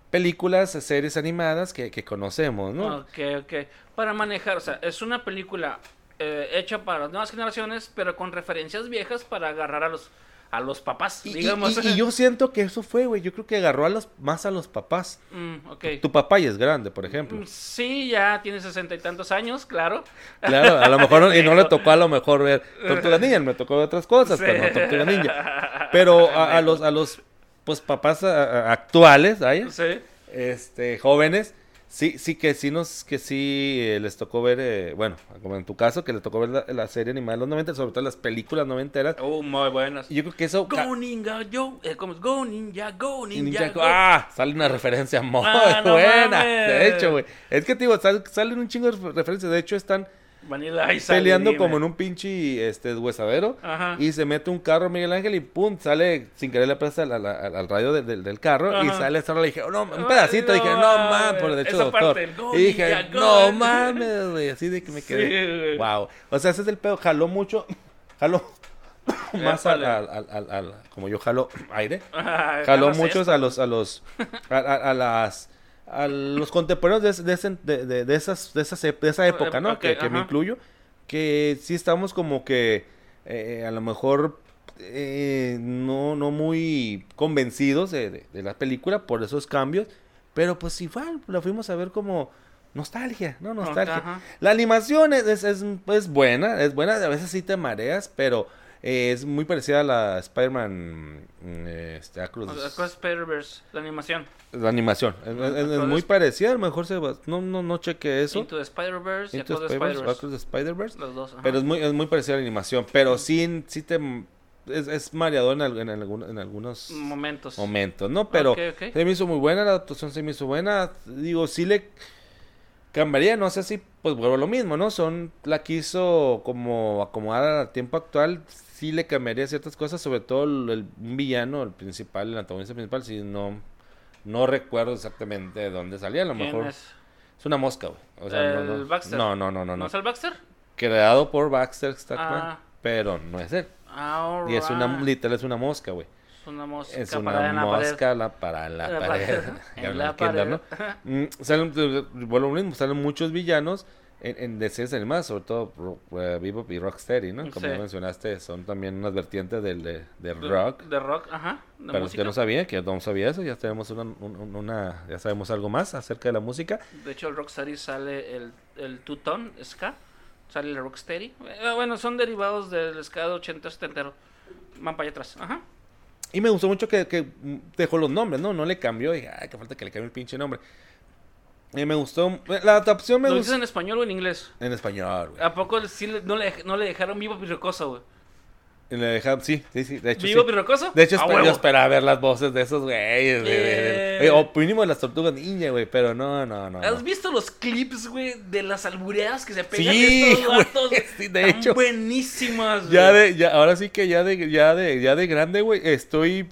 películas, series animadas que, que conocemos, ¿no? Ok, ok. Para manejar, o sea, es una película eh, hecha para las nuevas generaciones, pero con referencias viejas para agarrar a los a los papás, Y, digamos. y- y yo siento que eso fue, güey, yo creo que agarró a los, más a los papás. Mm. Tu papá ya es grande, por ejemplo. Mm, Sí, ya tiene sesenta y tantos años, claro. Claro, a lo mejor no- [laughs] y no le tocó a lo mejor ver [laughs] Tortuga Ninja, me tocó ver otras cosas, Sí. pero no Tortuga Ninja. [laughs] Pero a, a los a los pues papás a- a- actuales, ¿vaya? Sí. este jóvenes, sí sí que sí nos que sí eh, les tocó ver eh, bueno, como en tu caso que les tocó ver la, la serie animada de los 90, sobre todo las películas noventeras. Oh, muy buenas. Y yo creo que eso Go Ninja, yo, eh, ¿cómo es? Go Ninja, Go Ninja, Ninja- go. ah, sale una referencia muy Ah, no buena. mames. De hecho, güey. Es que te digo, sal- salen un chingo de referencias. De hecho, están Vanilla Ice. peleando como en un pinche este, huesadero. Ajá. Y se mete un carro Miguel Ángel y pum, sale sin querer le presta al, al- al- al radio del- carro y sale solo le dije, oh, no, un pedacito, dije, no mames, por el hecho doctor. parte y dije, ya, no mames, güey, así de que me quedé. wow. O sea, ese es el pedo, jaló mucho, [laughs] jaló más al, como yo jalo aire. Jaló muchos esto. a los, a los, a, a- a las, a los contemporáneos de, de, de, de- esas, de, esas, de esa época, ¿no? Que, que me incluyo, que sí estamos como que eh, a lo mejor eh, no, no muy convencidos de, la película por esos cambios, pero pues igual la fuimos a ver como nostalgia, ¿no? Nostalgia. La animación es, es, es- es buena, es buena, a veces sí te mareas, pero eh, es muy parecida a la Spider-Man mm, este, Across- Spider-Verse, la animación. la animación. Es, es- es Across muy parecida, a lo mejor se va- no, no, no cheque eso. Into the Spider-Verse y Across the Spider-Verse. Los dos. ajá. Pero es muy, es muy parecida a la animación, pero sí, sí te... Es, es mareador en, algunos Momentos. momentos, ¿no? Pero se me hizo muy buena, la adaptación se me hizo buena. Digo, sí le cambiaría, no sé si, pues vuelvo a lo mismo, ¿no? Son, la quiso como acomodar al tiempo actual, sí le cambiaría ciertas cosas, sobre todo el, el- villano, el principal, el antagonista principal, sí no, no recuerdo exactamente de dónde salía, a lo ¿Quién mejor es? es una mosca, güey. O sea, no, ¿El no, Baxter? no, no, no, no, ¿No es el Baxter? Creado por Baxter Stackman, Ah. pero no es él. Ah, Y es una, literal, es una mosca, güey. Es una mosca Es una pared. mosca la, para la, pared. [laughs] En la pared. ¿no? Mm, salen, vuelvo mismo, salen muchos villanos en, en de series animadas, sobre todo eh, Bebop y Rocksteady, ¿no? Como Sí. ya mencionaste, son también unas vertientes del, de, de De- rock. De rock, ajá. De música. que no sabían, que no sabía eso, ya tenemos una, un- un- una, ya sabemos algo más acerca de la música. De hecho, el Rocksteady sale el, el Two-Tone Ska. Sale el Rocksteady. Eh, Bueno, son derivados del Ska de 80 70 Van para allá atrás. Ajá. Y me gustó mucho que, que mm, dejó los nombres, ¿no? No le cambió, dije, ay, que falta que le cambie el pinche nombre. Me gustó, la adaptación me ¿Lo dices gustó. en español o en inglés? En español, güey. ¿A poco sí le- no, le, no le dejaron vivo Pirrocoso, güey? Y le dejaron- sí, sí, sí, de hecho ¿Vivo sí. Pirrocoso? De hecho, ¡A espe- huevo! yo esperaba ver las voces de esos güeyes. de- de- de- Eh. o mínimo de las tortugas ninja, güey. Pero no, no, no. ¿Has no. visto los clips, güey, de las albureadas que se pegan Sí, estos [laughs] güey, vatos? sí, de hecho. buenísimas, Ya güey. de, ya, ahora sí que ya de, ya de, ya de grande, güey, estoy,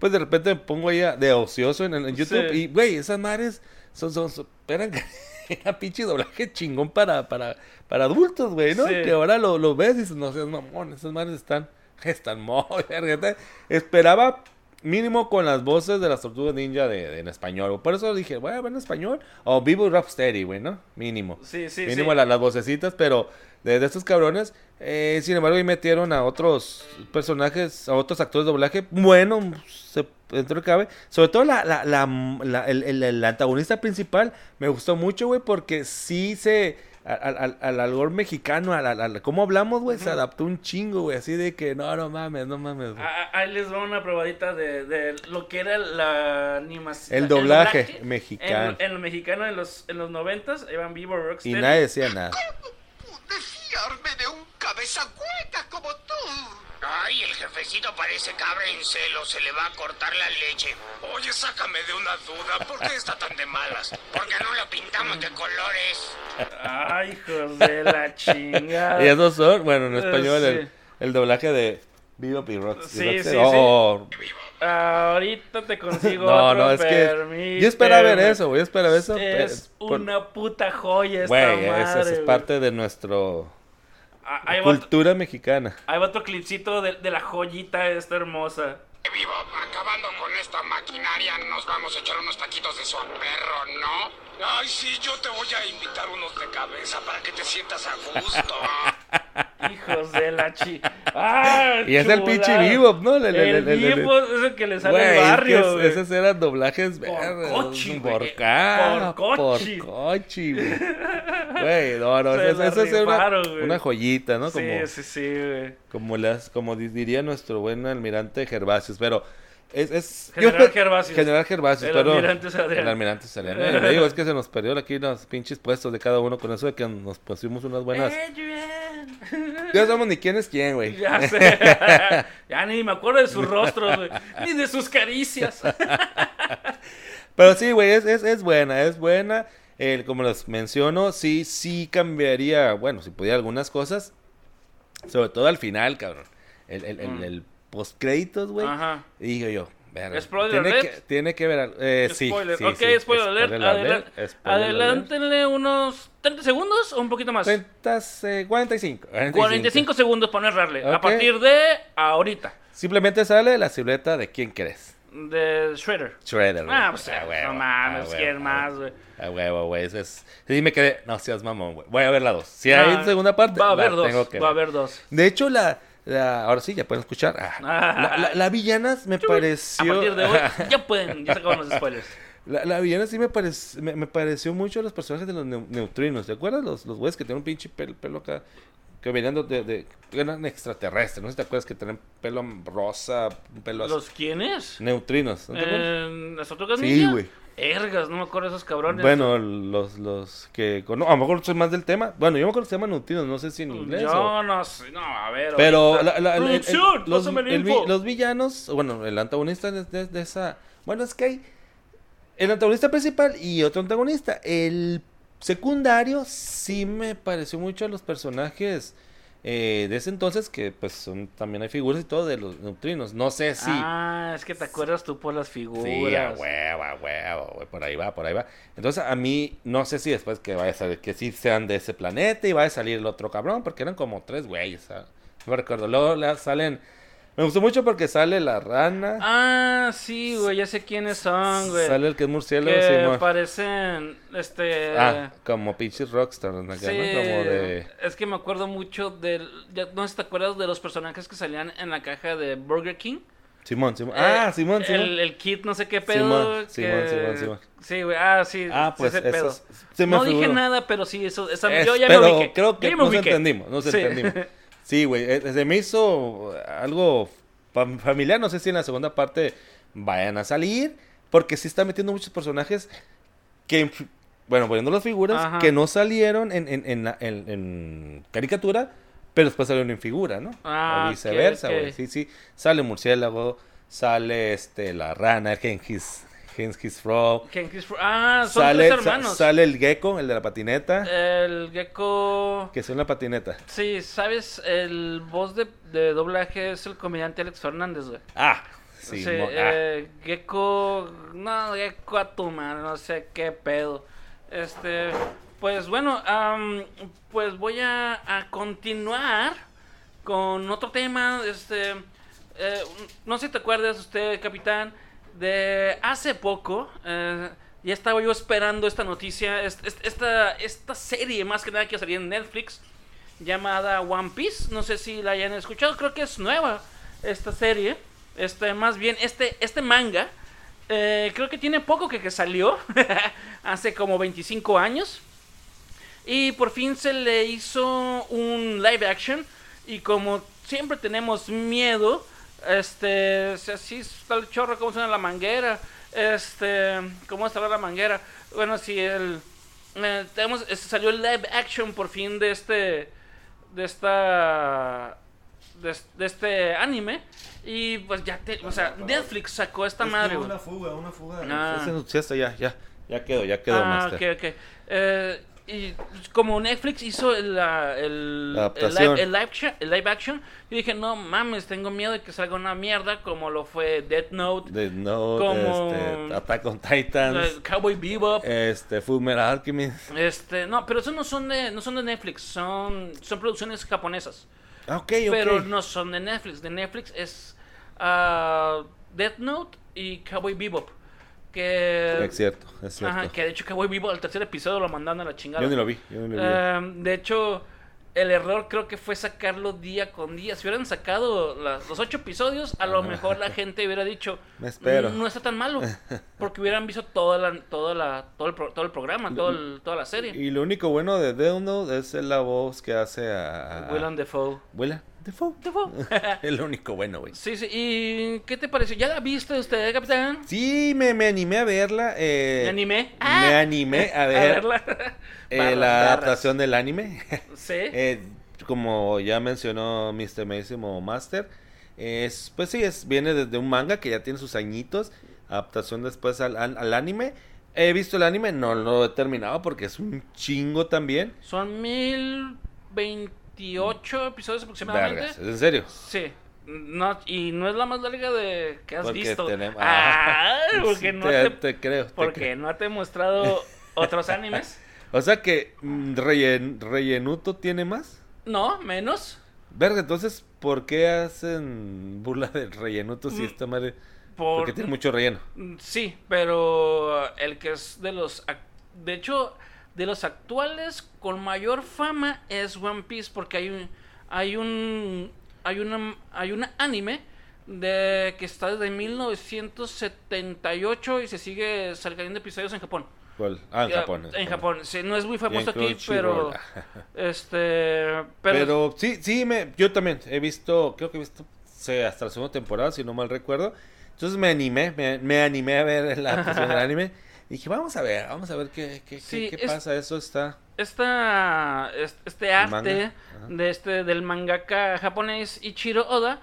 pues de repente me pongo ahí de ocioso en, en YouTube Sí. y, güey, esas madres son, son, son- eran, [laughs] era pinche doblaje chingón para, para, para adultos, güey, ¿no? Sí. Que ahora lo, lo ves y dices, no seas mamón, esas madres están, están muy, [laughs] verga. Esperaba mínimo con las voces de las tortugas ninja de, de- en español, por eso dije, voy a ver en español, o Vivo Rap Steady, güey, ¿no? Mínimo. Sí, sí, Mínimo sí. la- las vocecitas, pero de, de estos cabrones, eh, sin embargo, ahí metieron a otros personajes, a otros actores de doblaje, bueno, se, dentro de cabe, sobre todo la, la, la, la- el, el- el antagonista principal, me gustó mucho, güey, porque sí se, al, al, al albor mexicano, al, al, al- cómo hablamos, güey, se adaptó un chingo, güey, así de que, no, no mames, no mames, güey. Ah, Ahí les va una probadita de, de lo que era la animación. El doblaje mexicano. En, en lo mexicano en los, en los 90 iban vivo y Rocksteady. nadie decía nada. [laughs] fiarme de un cabeza hueca como tú? Ay, el jefecito parece cabra en celo, se le va a cortar la leche. Oye, sácame de una duda, ¿por qué está tan de malas? Porque no lo pintamos de colores. Ay, hijos de la [laughs] chingada. Y esos son, bueno, en Eh, español, sí. el, el doblaje de Vivo y Rock. Sí, sí, oh, Ahorita te consigo No, otro, no, es que yo esperaba ver eso, güey, yo esperaba ver eso. Es por- una puta joya esta Güey, madre, eso es parte de nuestro Ahí va, otro- cultura mexicana. ahí va otro clipcito de, de la joyita esta hermosa. Vivo, acabando con esta maquinaria, nos vamos a echar unos taquitos de su perro, ¿no? Ay, sí, yo te voy a invitar unos de cabeza para que te sientas a gusto. [laughs] Hijos de la chi. ¡Ah, Y es el pinche Bebop, ¿no? Le- le- El Bebop es el que le sale Güey, que barrio, es- esos eran doblajes verdes. Porcochi, güey. Porca, Porcochi. porcochi, güey. Güey, no, no, Se eso, la eso es una, rifaron, una joyita, ¿no? Como, Sí, sí, sí, güey. como las, como di- diría nuestro buen almirante Gervasios, pero es, es General Gervasios. General Gervasios, El pero almirante el almirante. Eh, le digo, es que se nos perdió aquí los pinches puestos de cada uno con eso de que nos pusimos unas buenas. Adrian. [laughs] Ya sabemos ni quién es quién, güey. Ya [laughs] sé. ya ni me acuerdo de sus rostros, güey. Ni de sus caricias. [laughs] Pero sí, güey, es, es, es buena, es buena. el, como les menciono, sí, sí cambiaría, bueno, si pudiera algunas cosas, sobre todo al final, cabrón. El, el, el, Mm. el post-créditos, güey. Ajá. Y digo yo, verga, ¿Spoiler tiene alert? que, tiene que ver, al- eh, sí, Spoiler. sí, ok, sí, spoiler alert. spoiler Adela- alert. Adelántenle unos 30 segundos o un poquito más. 30, eh, 45, 45. 45 segundos para no errarle. A Ok. partir de ahorita. Simplemente sale la silueta de quién crees. De Shredder. Shredder, güey. Ah, pues A huevo, no mames, a huevo, ¿quién a más, güey? A huevo, güey. Eso es. Sí, me quedé. No seas mamón, güey. Voy a ver la dos. Si hay Ah, segunda parte, Va a haber dos. Va a ver. haber dos. De hecho, la, la- Ahora sí, ya pueden escuchar. Ah, la, la- la villanas me A pareció. partir de hoy [laughs] ya pueden, ya se acaban los spoilers. La, la villana sí me, parec- me, me pareció mucho a los personajes de los neu- neutrinos. ¿Te acuerdas? Los, los güeyes que tienen un pinche pelo, pelo acá. Que venían de, de- que eran extraterrestres. No sé si te acuerdas que tienen pelo rosa, pelo. ¿Los quiénes? Neutrinos. ¿no te? Eh, ¿Las tortugas Sí, güey. Ergas, no me acuerdo de esos cabrones. Bueno, los, los que... cono- a lo mejor soy más del tema. Bueno, yo me acuerdo que se llaman neutrinos. No sé si en inglés o... Yo no sé, no, a ver. Pero la- la- el- el- el- Producción, los, vi- los villanos, bueno, el antagonista de, de- de esa... Bueno, es que hay el antagonista principal y otro antagonista. El secundario sí me pareció mucho a los personajes eh, de ese entonces, que pues son también hay figuras y todo de los neutrinos. No sé si... Ah, es que te acuerdas tú por las figuras. Sí, a huevo, a huevo, por ahí va, por ahí va. Entonces, a mí, no sé si después que vaya a salir, que sí sean de ese planeta y vaya a salir el otro cabrón, porque eran como tres güeyes. No me recuerdo. Luego salen, me gustó mucho porque sale la rana, Ah, sí, güey, ya sé quiénes son, güey. sale el que es murciélago, que parecen, este... Ah, como pinches rockstar, ¿no? Sí. Como de... es que me acuerdo mucho del... no te acuerdas de los personajes que salían en la caja de Burger King. Simón, Simón. Ah, Eh, Simón, Simón. El, el kit no sé qué pedo. Simón, Simón, que- Simón, Simón. Sí, güey, ah, sí. Ah, pues ese pedo. esos- se me no dije nada, pero sí, eso, esa, Es- yo ya pero me ubiqué. creo que nos ubiqué. entendimos, nos Sí. entendimos. [laughs] Sí, güey, eh, se me hizo algo fam- familiar, no sé si en la segunda parte vayan a salir, porque sí está metiendo muchos personajes que, bueno, poniendo las figuras, Ajá. que no salieron en, en, en, en- en caricatura, pero después salieron en figura, ¿no? Ah, o viceversa, güey, sí, sí, sale murciélago, sale este, la rana, Genghis, Genghis Frog, Ah, son sale, tres hermanos. Eh. sale el gecko, el de la patineta, El gecko... que es una patineta. Sí, ¿sabes? El voz de, de doblaje es el comediante Alex Fernández, güey. Ah, sí, Sí, mo- ah. eh, Gecko, no, Gecko a tu madre, no sé qué pedo. Este, pues bueno, am, pues voy a, a continuar con otro tema. Este, eh, no sé si te acuerdas usted, capitán, de hace poco. eh, ya estaba yo esperando esta noticia, est- est- esta, esta serie más que nada que salía en Netflix llamada One Piece. No sé si la hayan escuchado, creo que es nueva esta serie. Este, más bien, este, este manga. eh, creo que tiene poco que, que salió. [laughs] hace como 25 años. Y por fin se le hizo un live action. Y como siempre tenemos miedo. Este. Si así está el chorro, cómo suena la manguera. Este. Cómo estará la manguera. Bueno, si el. eh, tenemos, este, salió el live action por fin de este. De esta. De, de este anime. Y pues ya te. O sea, Netflix sacó esta madre. güey. Una fuga, una fuga. Ah. Ya, ya, ya quedó, ya quedó, Ah, Master. ok, ok. Eh, y como Netflix hizo el, la- el, La el adaptación. live, el live action- el live action, yo dije, no mames, tengo miedo de que salga una mierda como lo fue Death Note, Como- este, Attack on Titans, Cowboy Bebop. este, Full Metal Alchemist. Este, no, pero esos no son de, no son de Netflix, son, son producciones japonesas. Ah, ok, ok. Pero no son de Netflix. De Netflix es ah, Death Note y Cowboy Bebop. Que, Es cierto, es cierto. ajá, que de hecho Cowboy Bebop al tercer episodio lo mandaron a la chingada. Yo ni lo vi, yo ni lo vi. Em, de hecho, el error creo que fue sacarlo día con día. Si hubieran sacado las- los ocho episodios, a lo mejor la [laughs] gente hubiera dicho, Me espero. "Mm, no está tan malo, [laughs] porque hubieran visto toda la, toda la, todo, el, pro- todo el programa, todo el- toda la serie. y lo único bueno de Death Note es la voz que hace a... Willem Dafoe. Willem Dafoe. [laughs] es lo único bueno, güey. sí, sí. ¿Y qué te pareció? ¿Ya la viste usted, capitán? Sí, me, me animé a verla. Eh, ¿Me animé? Me Ah. animé a [laughs] A ver verla. eh, Barras, la barras. adaptación del anime. Sí. [laughs] Eh, como ya mencionó Mr. Máximo Master, es, pues sí, es, viene desde un manga que ya tiene sus añitos, adaptación después al, al- al anime. He visto el anime, no lo he terminado porque es un chingo también. Son 1028 episodios aproximadamente. Vergas, ¿es en serio? Sí. No, y no es la más larga de que has Porque visto. tenemos- Ah, [laughs] Sí, porque no te, te, creo. te porque creo. no te he mostrado [laughs] otros animes. O sea que mm, Reyen- Rellenuto tiene más. No, menos. Verga, entonces, ¿por qué hacen burla del rellenuto si Mm, esta madre? Por... Porque tiene mucho relleno. Sí, pero el que es de los... De hecho, de los actuales con mayor fama es One Piece porque hay un... Hay un... Hay una, hay una anime de que está desde 1978 y se sigue saliendo episodios en Japón. ¿Cuál? Ah, en Japón. En Japón. Sí, no es muy famoso aquí, pero... [laughs] Este... Pero, Pero... sí, sí, me, yo también he visto, creo que he visto sí, hasta la segunda temporada, si no mal recuerdo. Entonces me animé, me, me animé a ver la [laughs] del anime. Y dije, vamos a ver, vamos a ver qué, qué, qué- Sí, qué es- pasa. Eso está. esta, es- este manga, arte de este, del mangaka japonés Ichiro Oda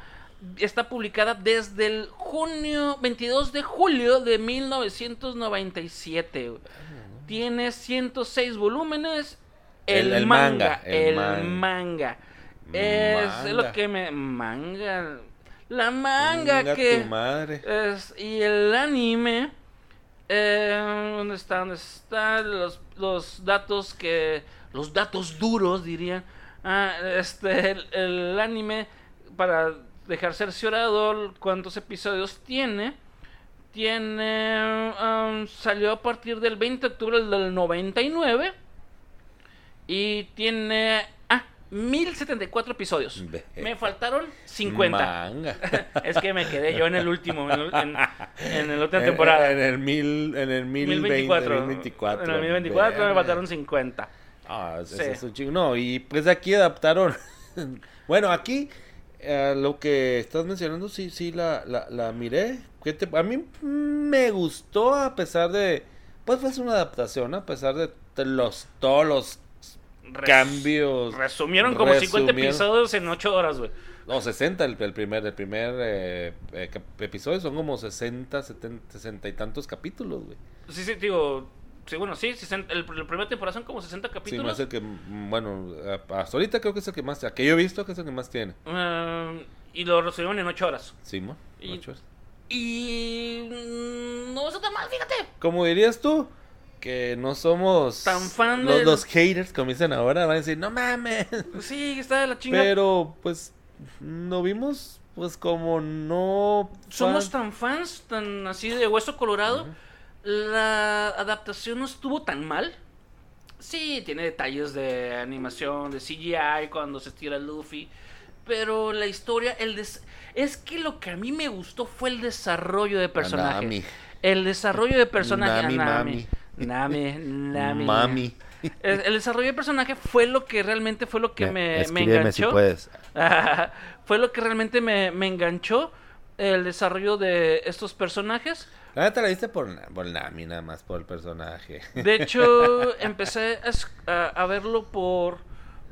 está publicada desde el junio 22 de julio de 1997. güey. Tiene 106 volúmenes. El, manga, manga, el manga. manga. Es Manga. lo que me manga la manga Venga que tu madre. es, y el anime. Eh, ¿Dónde está? ¿Dónde están los, los datos que. Los datos duros, dirían. Ah, este, el, el anime, para dejar cerciorado cuántos episodios tiene. Tiene. um, salió a partir del 20 de octubre del 99. Y tiene. Ah, 1074 episodios. Me faltaron 50. Manga. [laughs] Es que me quedé yo en el último, en, en, en la última En- temporada. En, el mil, en el mil 1024. 1024. En el 1024 me Verga. faltaron 50. Ah, Sí. es un chingo. No, y pues aquí adaptaron. [laughs] bueno, aquí eh, lo que estás mencionando, sí, sí, la, la, la miré. ¿Qué te- A mí me gustó a pesar de. Pues fue una adaptación, a pesar de los todos los Res- cambios. Resumieron como 50 resumieron- episodios en 8 horas, güey. No, 60 el, el primer, el primer eh, eh, episodio, son como 60, 70, 60 y tantos capítulos, güey. Sí, sí, digo. Sí, bueno, sí, 60 el, el primer temporada son como 60 Sí, capítulos. más el que, mm, bueno, hasta ahorita creo que es el que más, que yo he visto que es el que más tiene. Eh, y lo resumieron en 8 horas. Simón, Y- ocho horas. Y. mm, No está tan mal, fíjate. Como dirías tú, que no somos Tan fan los, del- los haters, como dicen ahora, van a decir, no mames. Sí, está de la chingada. Pero, pues, no vimos, pues, como no. Somos fan- tan fans, tan así de hueso colorado. La adaptación no estuvo tan mal. Sí, tiene detalles de animación, de CGI cuando se estira Luffy. Pero la historia, el des- es que lo que a mí me gustó fue el desarrollo de personaje. El desarrollo de personaje. Nami, ah, mami. Nami, Nami. Mami. El, el desarrollo de personaje fue lo que realmente fue lo que me, me Escríbeme enganchó. si puedes. [laughs] fue lo que realmente me, me enganchó el desarrollo de estos personajes. La neta la viste por, por Nami, nada más por el personaje. De hecho, [laughs] empecé a, verlo por,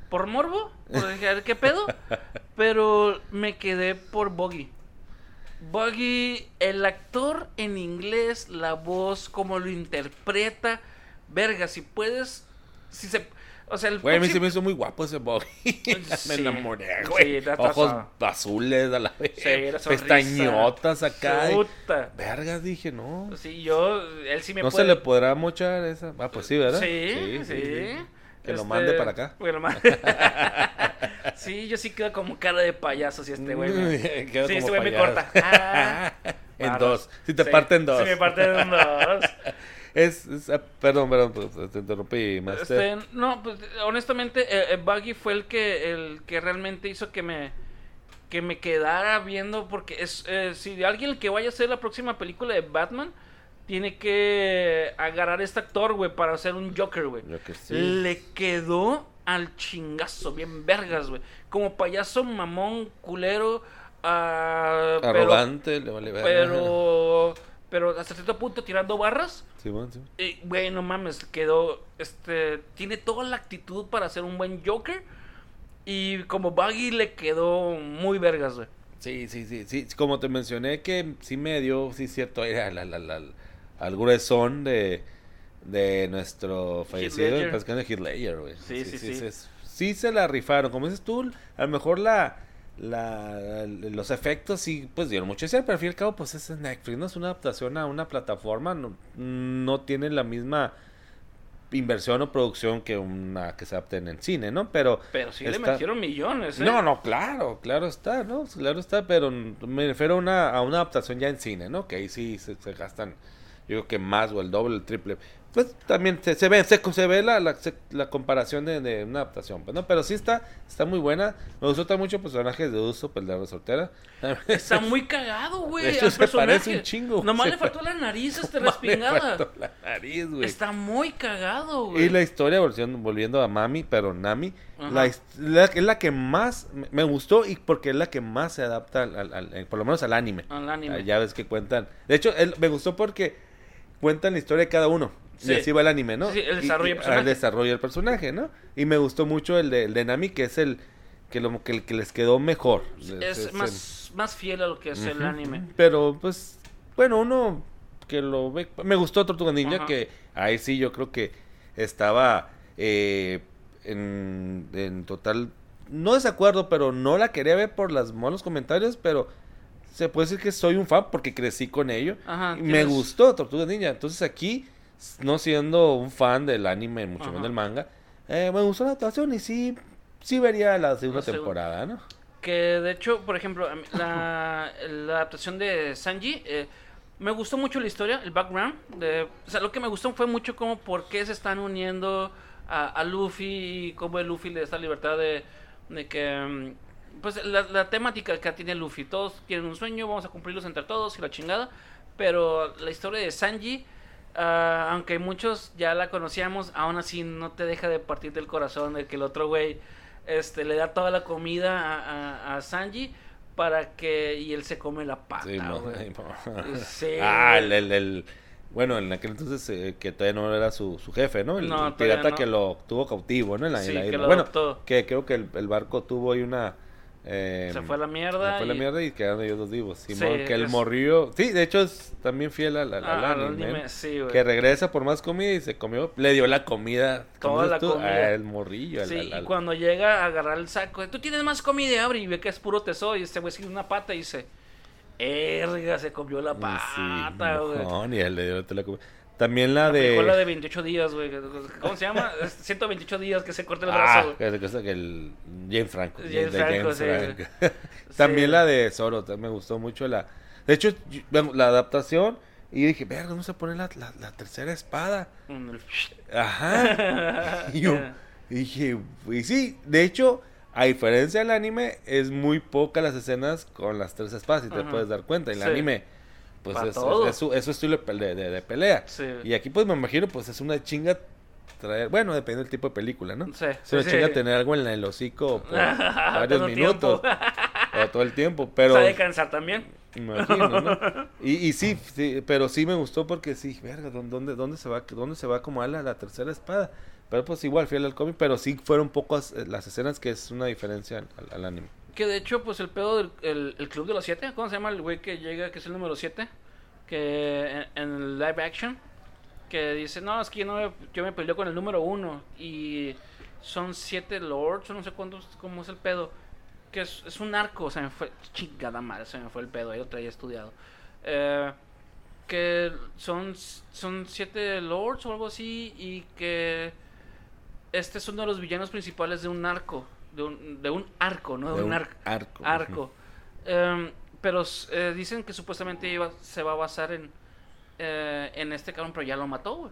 por morbo, por dije, a ver qué pedo, [laughs] pero me quedé por Buggy. Buggy, el actor en inglés, la voz, cómo lo interpreta, verga, si puedes, si se, o sea, el Güey, a mí se me hizo muy guapo ese Bobby. [laughs] me enamoré, güey. Ojos azules a la vez. Sí. Pestañotas acá. y- Puta. Vergas, dije, no. Sí, yo, él sí me ¿No puede... se le podrá mochar esa? Ah, pues sí, ¿verdad? Sí, sí. Que lo Este, mande para acá. [laughs] sí, yo sí quedo como cara de payaso si este güey me... [laughs] Sí, este güey me corta. Ah, [laughs] en dos. Si te Sí, parten dos. Si me parten en dos. Es, es- ah, perdón, perdón, pues, te interrumpí, Master. Este, no, pues honestamente, eh, eh, Buggy fue el que, el que realmente hizo que me que me quedara viendo porque es eh, si alguien que vaya a hacer la próxima película de Batman tiene que agarrar a este actor, güey, para hacer un Joker, güey. Que sí. Le quedó al chingazo, bien vergas, güey. Como payaso mamón, culero, ah, pero- Arrogante, le vale verga. pero, pero hasta cierto punto tirando barras. Sí, bueno, sí. Y, güey, no mames, quedó, este, tiene toda la actitud para ser un buen Joker. Y como Buggy le quedó muy vergas, güey. Sí, sí, sí, sí. Como te mencioné que sí me dio, sí, cierto, era la, la, la- al gruesón de, de nuestro fallecido paz descanse, Heath Ledger, güey. Sí, sí, sí. es- sí se la rifaron, como dices tú, a lo mejor la, la los efectos sí pues dieron mucho decir, pero al fin y al cabo pues es Netflix, no es una adaptación a una plataforma, no, no tiene la misma inversión o producción que una que se adapte en el cine, ¿no? Pero Pero sí le metieron millones, ¿eh? no, no, claro, claro está, ¿no? Claro está, pero me refiero a una, a una adaptación ya en cine, ¿no? Que ahí sí se, se gastan, yo creo que más o el doble, el triple. Pues también se, se ve, se, se ve la, la, se- la comparación de, de una adaptación, pues, ¿no? Pero sí está, está muy buena. Me gustó mucho personajes de uso, pues, de la soltera. [laughs] Está muy cagado, güey. Al se personaje. parece un chingo. Nomás le faltó la nariz este [laughs] Nomás le respingada. faltó la nariz, güey. Está muy cagado, güey. Y la historia, volviendo, volviendo a Mami, pero Nami, la, la- es la que más me- gustó y porque es la que más se adapta, al, al- al- eh, por lo menos al anime. Al anime. Ya ves que cuentan. De hecho, él- me gustó porque cuentan la historia de cada uno. Sí. Y así va el anime, ¿no? Sí, el desarrollo del personaje. El desarrollo del personaje, ¿no? Y me gustó mucho el de, el de Nami, que es el que, lo, que, el que les quedó mejor. es más, más fiel a lo que es el anime. Pero, pues, bueno, uno que lo ve. Me gustó Tortuga Ninja, Ajá. que ahí sí yo creo que estaba eh, en, en total. No desacuerdo, pero no la quería ver por los malos comentarios, pero se puede decir que soy un fan porque crecí con ello. Ajá, y me gustó Tortuga Ninja. Entonces aquí, no siendo un fan del anime, mucho Ajá. menos del manga, eh, me gustó la actuación y sí, sí vería la segunda temporada, ¿no? Que de hecho, por ejemplo, la, [laughs] la adaptación de Sanji, eh, me gustó mucho la historia, el background. De, o sea, lo que me gustó fue mucho como por qué se están uniendo a, a Luffy y cómo el Luffy le da esta libertad de, de que. Pues la, la temática que tiene Luffy, todos tienen un sueño, vamos a cumplirlos entre todos y la chingada. Pero la historia de Sanji, ah, aunque muchos ya la conocíamos, aún así no te deja de partir del corazón de que el otro güey este, le da toda la comida a, a, a Sanji para que y él se come la pata, Sí, güey. [laughs] Sí, [laughs] ah, el, el- el- bueno, en aquel entonces eh, que todavía no era su, su jefe, ¿no? El, No, pirata no. que lo tuvo cautivo, ¿no? En la, en Sí, que lo bueno, adoptó. que creo que el, el barco tuvo ahí una... eh, Se fue a la mierda Se fue a la mieda y quedaron ellos dos vivos. Simón, Sí, que el es- morrillo... Sí, de hecho es también fiel al, al- Ah, al anime, anime, sí, güey. Que regresa por más comida y se comió... Le dio la comida. ¿cómo Toda la tú? comida. Ah, el morrillo. Sí, al- y cuando llega a agarrar el saco, tú tienes más comida y abre y ve que es puro tesoro y este güey sigue una pata y dice, erga, se comió la pata, güey. mojón, y él le dio la comida. También la, La de... película de 28 días, güey. ¿Cómo se llama? [laughs] Es 128 días que se corta el Ah, brazo. güey. que que el James Franco. James Franco, sí. Franco. [laughs] También Sí. la de Zoro, me gustó mucho la. De hecho, la adaptación. Y dije, verga, vamos a poner la, la, la tercera espada. Ajá. [laughs] y yo y dije, y sí, de hecho, a diferencia del anime, es muy poca las escenas con las tres espadas, si te Ajá. puedes dar cuenta. En el Sí. anime, pues es, es, es su, es su estilo de, de- de pelea. Sí. Y aquí, pues me imagino, pues es una chinga traer, bueno, depende del tipo de película, ¿no? Sí, Es una sí, chinga sí. tener algo en el hocico [laughs] por varios minutos. o todo el tiempo, pero... Sabe cansar también. Imagino, ¿no? [laughs] Y, y sí, pero sí me gustó porque sí, verga, ¿dó- ¿dónde, dónde se va, dónde se va como a la, tercera espada? Pero pues igual, fiel al cómic, pero sí fueron pocas eh, las escenas que es una diferencia al, al anime. Que de hecho, pues el pedo del el, el club de los siete, ¿cómo se llama el güey que llega, que es el número 7? Que en, el live action, que dice, no, es que yo, no me, yo me peleo con el número uno y son siete lords o no sé cuántos, cómo es el pedo. Que es, un arco, se me fue, chingada madre, se me fue el pedo, ahí lo traía estudiado. Eh, que son, son siete lords o algo así y que este es uno de los villanos principales de un arco, de un, de un arco, no de, De un, un arco. arco, Arco. Em, pero eh, dicen que supuestamente iba- se va a basar en, eh, en este cabrón, pero ya lo mató, güey.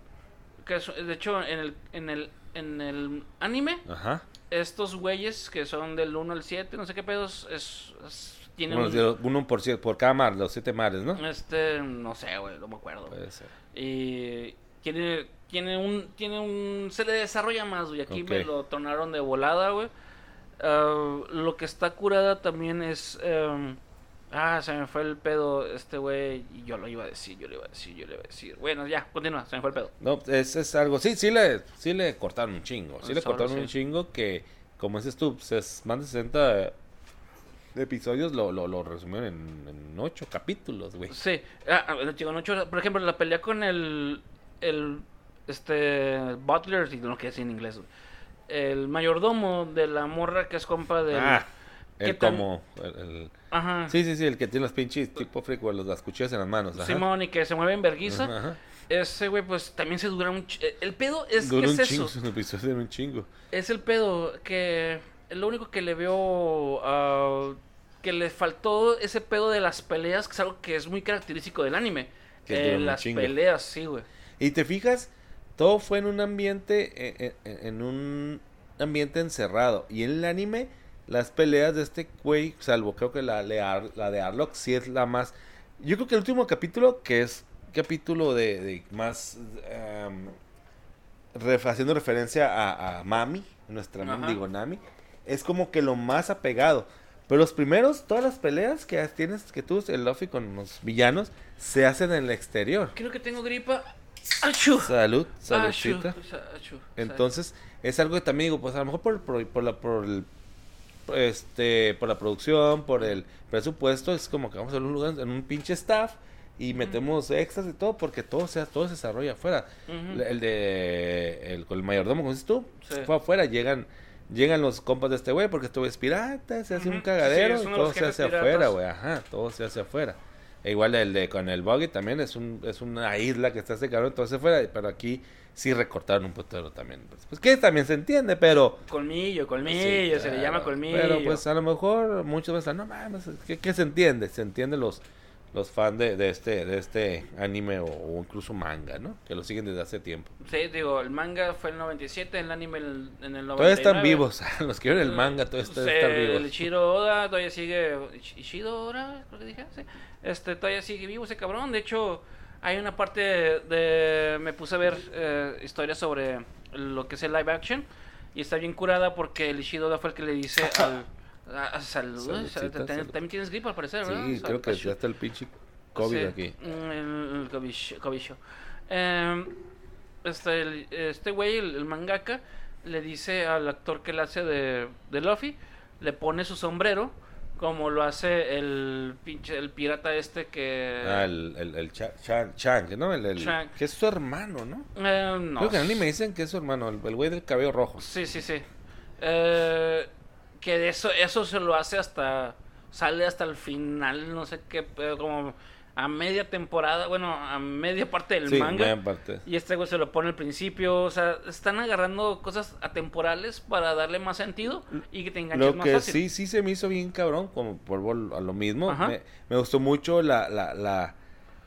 Que es- de hecho, en el, en el, en el anime, Ajá. estos güeyes que son del 1 al 7, no sé qué pedos, es, es- tienen Bueno, un- uno por, cier- por cada mar, los siete mares, ¿no? este, no sé, güey, no me acuerdo. Puede ser. Y tiene, tiene un, tiene un, se le desarrolla más, güey. Aquí me lo tronaron de volada, güey. Ah, lo que está curada también es, em, ah, se me fue el pedo este güey. Y yo lo iba a decir, yo le iba a decir, yo le iba a decir. Bueno, ya, continúa, se me fue el pedo. No, es, es algo, sí, sí le, sí le cortaron un chingo, sí le cortaron sí. un chingo que, como dices tú, pues, es más de 60 episodios lo, lo, lo resumieron en, en 8 capítulos, güey. Sí, ah, ah, digo, no, cho- por ejemplo, la pelea con el, el este Butler, y lo que es en inglés, güey. El mayordomo de la morra que es compa del... Ah, ¿qué el como. el- el- Ajá. Sí, sí, sí, el que tiene los pinches tipo frico, los, las cuchillas en las manos. Ajá. Simón y que se mueve en verguiza. Ajá. Ese güey, pues también se dura un. ch- El pedo es Duró que un es chingo, eso. episodio un chingo. Es el pedo que. Lo único que le veo. ah, que le faltó ese pedo de las peleas, que es algo que es muy característico del anime. Que Eh, las peleas, sí, güey. Y te fijas, todo fue en un ambiente, eh, eh, en un ambiente encerrado. Y en el anime, las peleas de este güey, salvo creo que la, de Ar- la de Arlok, sí es la más... Yo creo que el último capítulo, que es capítulo de, de más... ref- haciendo referencia a, a Mami, nuestra Ajá. digo Nami, es como que lo más apegado. Pero los primeros, todas las peleas que tienes, que tú, el Luffy con los villanos, se hacen en el exterior. Creo que tengo gripa. ¡Achú! Salud, saludcita. achú. Entonces, es algo que también digo, pues a lo mejor por, por, por la, por, el, este, por la producción, por el presupuesto, es como que vamos a un lugar, en un pinche staff y metemos extras y todo, porque todo, sea, todo se desarrolla afuera. El de, el, mayordomo, como dices tú, Sí. fue afuera, llegan... Llegan los compas de este güey porque este güey es pirata, se hace un cagadero Sí, y todo se hace piratas. afuera, güey. Ajá, todo se hace afuera. E igual el de con el buggy también es un es una isla que está ese cabrón, se afuera, pero aquí sí recortaron un putero también. Pues, pues que también se entiende, pero Colmillo, colmillo, Sí, se le llama colmillo. Pero pues a lo mejor muchas veces no mames, ¿qué, qué se entiende? Se entiende los los fans de, de este de este anime o, o incluso manga, ¿no? Que lo siguen desde hace tiempo. Sí, digo, el manga fue en el 97, el anime el- en el 99. Todavía están vivos, [laughs] los que ven el manga todavía están, Sí, están El vivos. Ichiro Oda todavía sigue. Ishido Oda, creo que dije. Sí. Este, todavía sigue vivo ese cabrón. De hecho, hay una parte de. Me puse a ver eh, historias sobre lo que es el live action. Y está bien curada porque el Ishido Oda fue el que le dice al. [laughs] a- a- salud, Saludcita, o sea, te- salud. También tienes gripa al parecer, ¿verdad? Sí, creo que ya está el pinche COVID Sí, aquí. mm, El, cobicho. Em, este, este güey, el, el mangaka, le dice al actor que le hace de, de Luffy, le pone su sombrero, como lo hace el pinche, el pirata este que... Ah, el, el, el Cha- Chang, ¿no? El, el- Chang. que es su hermano, ¿no? Eh, no. Creo que en anime dicen que es su hermano, el el güey del cabello rojo. Sí, sí, sí. Eh, que de eso, eso se lo hace hasta. Sale hasta el final, no sé qué, pero como a media temporada, bueno, a media parte del sí, manga. parte. Y este güey se lo pone al principio. O sea, están agarrando cosas atemporales para darle más sentido y que te enganches Lo más que fácil. sí, sí se me hizo bien cabrón, como vol- a lo mismo. Me, me gustó mucho la, la, la,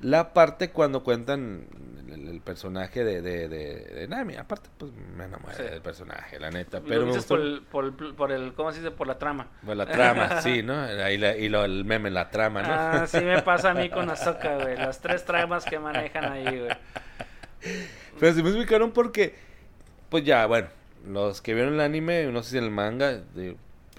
la parte cuando cuentan el, el personaje de, de, de, de Nami. Aparte, pues me enamoré Sí. del personaje, la neta. Lo Pero me dices gustó por el, por, el, por el- ¿cómo se dice? Por la trama. por la trama, [laughs] sí, ¿no? Ahí la- y lo, el meme, la trama, ¿no? Ah, sí me [laughs] pasa a mí con Azoka, güey. Las tres tramas que manejan ahí, güey. Pero se me ubicaron porque, pues ya, bueno, los que vieron el anime, no sé si el manga,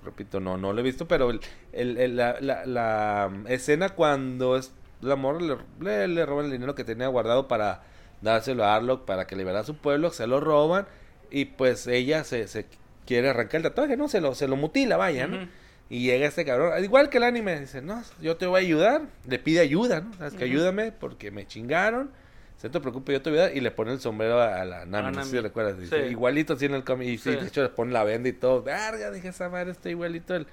repito, no, no lo he visto, pero el, el- el- la, la- la escena cuando es la morra le, le, le roban el dinero que tenía guardado para dárselo a Arlok para que liberara a su pueblo, se lo roban y pues ella se, se quiere arrancar el tatuaje, ¿no? Se lo, se lo mutila, vaya, ¿no? Y llega este cabrón, al igual que el anime, dice, no, yo te voy a ayudar, le pide ayuda, ¿no? Sabes que ayúdame porque me chingaron, se te preocupe, yo te voy a ayudar, y le pone el sombrero a, a la Nami, A no sé si recuerdas, dice, Sí. igualito así en el cómic, y sí, Sí. de hecho le pone la venda y todo, verga, dije, esa madre está igualito al,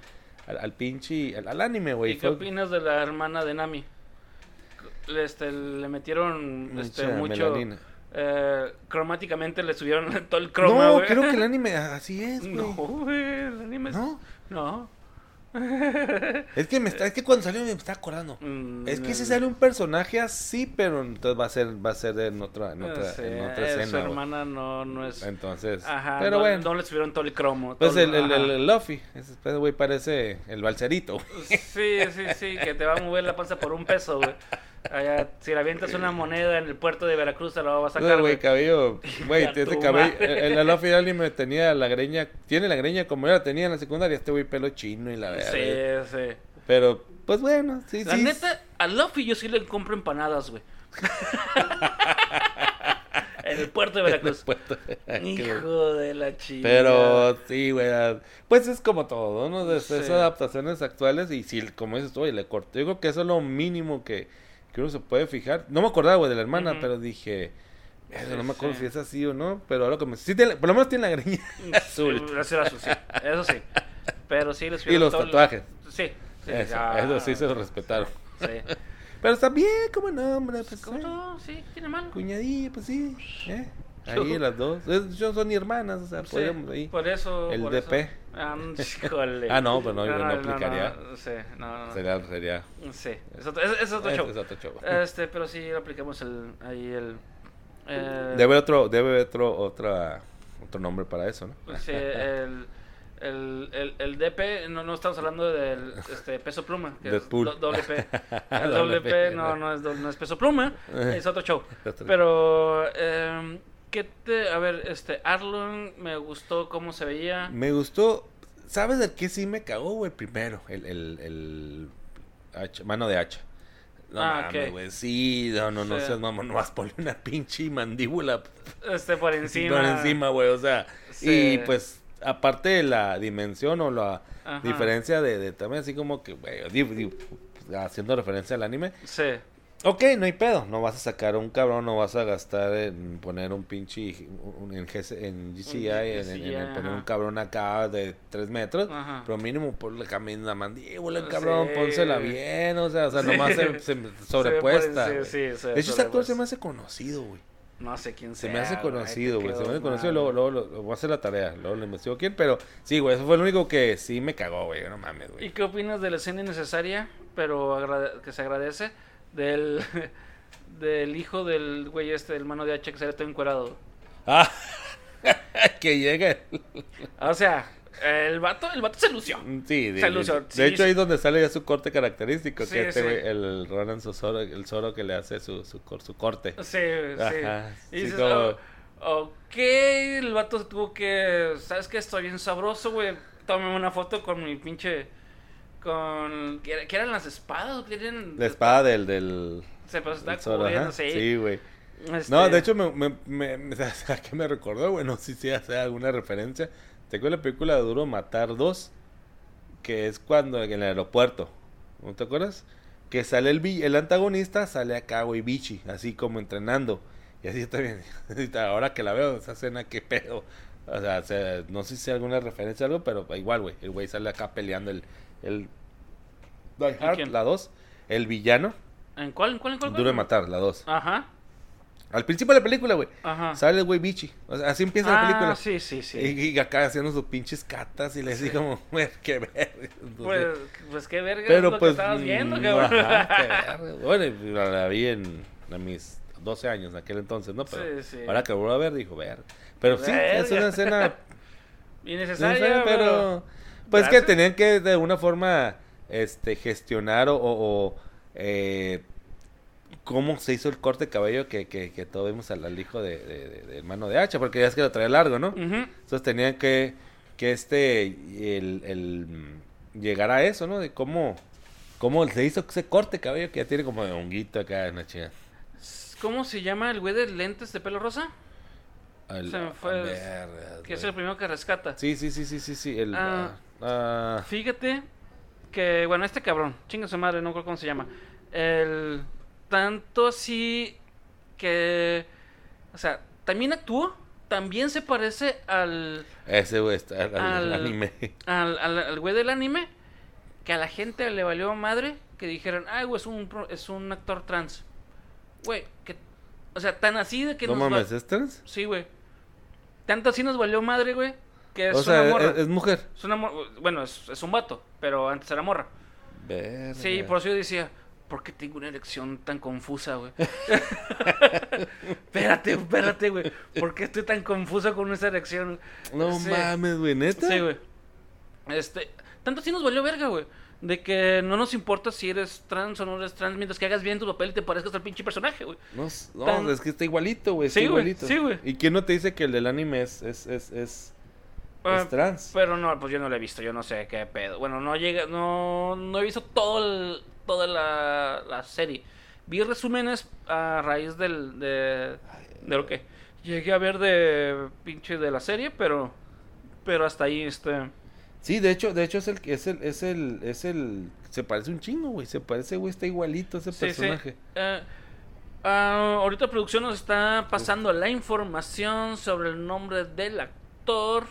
al, al pinche, al, al anime, güey. ¿Y qué opinas de la hermana de Nami? Le, este, le metieron este, mucha mucho... eh, cromáticamente le subieron [laughs] todo el croma, No, creo que el [laughs] anime así es, güey. No, güey, el anime es- ¿No? No. [laughs] Es que me está, es que cuando salió me está acordando. Mm, Es que si el- sale un personaje así, pero entonces va a ser, va a ser en otra, en otra, Sí, en otra escena. Su hermana no, no es... Entonces, Ajá, pero no, bueno. no le subieron todo el cromo. Pues el, el, el, el Luffy, ese güey, parece el balserito. Sí, sí, sí, que te va a mover la panza por un peso, güey. Allá, si le avientas una moneda en el puerto de Veracruz, te la va a sacar, güey, cabello, güey, [laughs] tu cabello. El, el del anime tenía la greña, tiene la greña como yo la tenía en la secundaria, este güey pelo chino y la verdad. Sí, sí. Pero, pues bueno, sí, La sí. neta, a Luffy yo sí le compro empanadas, güey. [laughs] en el puerto de Veracruz. Puerto- Hijo de la chica. Pero sí, güey. ah, Pues es como todo, ¿no? De esas Sí. adaptaciones actuales. Y si, como dices tú, oye, le corté. Yo creo que eso es lo mínimo que, que uno se puede fijar. No me acordaba, güey, de la hermana, pero dije. Eso no me acuerdo Sí. si es así o no, pero ahora como sí tiene, por lo menos tiene la greña [laughs] azul. Eso era azul, sí. Eso sí. Pero sí, les Y los el- tatuajes. Sí. sí, Eso, ya. eso sí se lo respetaron. Sí. Pero está bien, como no, hombre, pues ¿Cómo no? Sí, tiene mal. cuñadilla, pues sí. ¿eh? [laughs] Ahí las dos. Yo son hermanas, o sea, Sí, podríamos ahí. Por eso. El por DP. eso. Ah. [laughs] Ah, no, pero no, yo no aplicaría. No, sí, no, no. Sería, sería. Sí, es otro, es, es otro Ese show. es otro show. Este, pero sí aplicamos el, ahí el... eh, Debe otro, debe otro, otra, otro nombre para eso, ¿no? Sí, el, el, el, el DP, no, no estamos hablando del este, peso pluma, que Deadpool. es do- doble P. [laughs] El Doble P, no, no, es, do- no es peso pluma, [laughs] es otro show. Pero, eh, ¿qué te...? A ver, este, Arlon, me gustó cómo se veía. Me gustó. ¿Sabes de qué sí me cagó, güey? Primero, el, el, el hacha- mano de hacha. No Ah, mames, güey. Sí, no, no, no Sí. seas mamón. No vas a poner una pinche mandíbula Este, por encima. por encima, güey. O sea, Sí. y pues, aparte de la dimensión o la Ajá. diferencia de, de también así como que, güey, di- haciendo referencia al anime. Sí, Ok, no hay pedo. No vas a sacar un cabrón, no vas a gastar en poner un pinche. Un, en, GC en GCI, en, en- en GCI, poner un cabrón acá de 3 metros. Ajá. Pero mínimo ponle camino la mandíbula, cabrón. Sí. Pónsela bien, o sea, o sea Sí. nomás se, [laughs] se sobrepuesta. Sí, güey. sí, se de hecho, ese actor se me hace conocido, güey. no sé quién Se me hace conocido, güey. Se me hace conocido. Luego, luego, lo- voy a hacer la tarea. Luego lo investigo quién. Pero sí, güey. Eso fue lo único que sí me cagó, güey. No mames, ¿Y güey. qué opinas de la escena innecesaria, pero que se agradece, del, [laughs] del hijo del güey este, del mano de hacha que sale todo encuerado? Ah, [laughs] que llegue. O sea, el vato, el vato se lució. Sí, de, Se de- lució, de sí, hecho sí. ahí es donde sale ya su corte característico, Sí, que este sí. güey, el Ronan Sosoro, el Zoro que le hace su, su, cor- su corte. Sí, Ajá, sí. sí, Y dices, como- "Oh, ok, el vato tuvo que, ¿sabes qué? Estoy bien sabroso, güey. Tómame una foto con mi pinche, con, ¿qué, era- qué eran las espadas? o ¿Qué eran? La espada del, del Se se está cubriendo, sí. Sí, güey. Este, No, de hecho, me, me, me, me- ¿sabes [laughs] a qué me recordó, güey? No sé si hace alguna referencia. ¿Te acuerdas la película de Duro Matar 2? Que es cuando en el aeropuerto. ¿No te acuerdas? Que sale el, el antagonista, sale acá, güey, bichi, así como entrenando. Y así está bien. [laughs] Ahora que la veo, esa escena, qué pedo. O sea, o sea, no sé si hay alguna referencia a algo, pero igual, güey. El güey sale acá peleando el. El Die Hard, la 2. El villano. ¿En cuál, en cuál, en cuál? Duro de matar, la 2. Ajá, Al principio de la película, güey. ajá. Sale el güey bichi. O sea, así empieza la Ah, película. sí, sí, sí. Y, y acá haciendo sus pinches catas y le Sí. digo como, [laughs] güey, qué verga. Entonces, Pues, pues qué verga es pero lo pues. que estabas viendo, mm, cabrón. ajá, [laughs] qué verga. Bueno, la, la vi en, a mis 12 años en aquel entonces, ¿no? Pero Sí, sí. ahora que vuelvo a ver, dijo, ver. Pero sí, es Verga. una escena. [laughs] Innecesaria, pero... pero. Pues que tenían que de alguna forma este gestionar o. eh, cómo se hizo el corte de cabello que, que, que todos vimos al, al hijo de, de, de- de mano de hacha, porque ya es que lo traía largo, ¿no? Ujú. Entonces tenían que, que este, el, el, llegar a eso, ¿no? De cómo, cómo se hizo ese corte de cabello que ya tiene como de honguito acá en la chica. ¿Cómo se llama el güey de lentes de pelo rosa? Se me fue Que es el primero que rescata. Sí, sí, sí, sí, sí, sí, el... Ah. ah, ah, Fíjate que, bueno, este cabrón, chinga su madre, no creo cómo se llama. El tanto así que, o sea, también actuó, también se parece al, ese güey está al, al anime. al, al, al güey del anime, que a la gente le valió madre que dijeran, ay, güey, es un, es un actor trans. Güey, que, o sea, tan así de que No nos va- mames, ¿es trans? Sí, güey. Tanto así nos valió madre, güey, que es O sea, una morra. es, es mujer. Es una mor- Bueno, es, es un vato, pero antes era morra. Verga. Sí, por eso yo decía, ¿por qué tengo una erección tan confusa, güey? [laughs] espérate, espérate, güey. ¿Por qué estoy tan confusa con esa erección? No Sí. mames, güey, ¿neta? Sí, güey. Este, tanto así nos valió verga, güey. De que no nos importa si eres trans o no eres trans, mientras que hagas bien tu papel y te parezcas al pinche personaje, güey. No, s- no, Tan- es que está igualito, güey. Sí, güey, sí, güey. ¿Y quién no te dice que el del anime es, es, es, es, es trans? Pero no, pues yo no lo he visto, yo no sé qué pedo. Bueno, no llega, no, no he visto todo el, toda la, la serie. Vi resúmenes a raíz del, de, de lo que llegué a ver de pinche de la serie, pero, pero hasta ahí, este, Sí, de hecho, de hecho es el, es el, es el, es el, se parece un chingo, güey. Se parece, güey, está igualito ese sí, sí. personaje. Eh, Ah, ahorita producción nos está pasando la información sobre el nombre del actor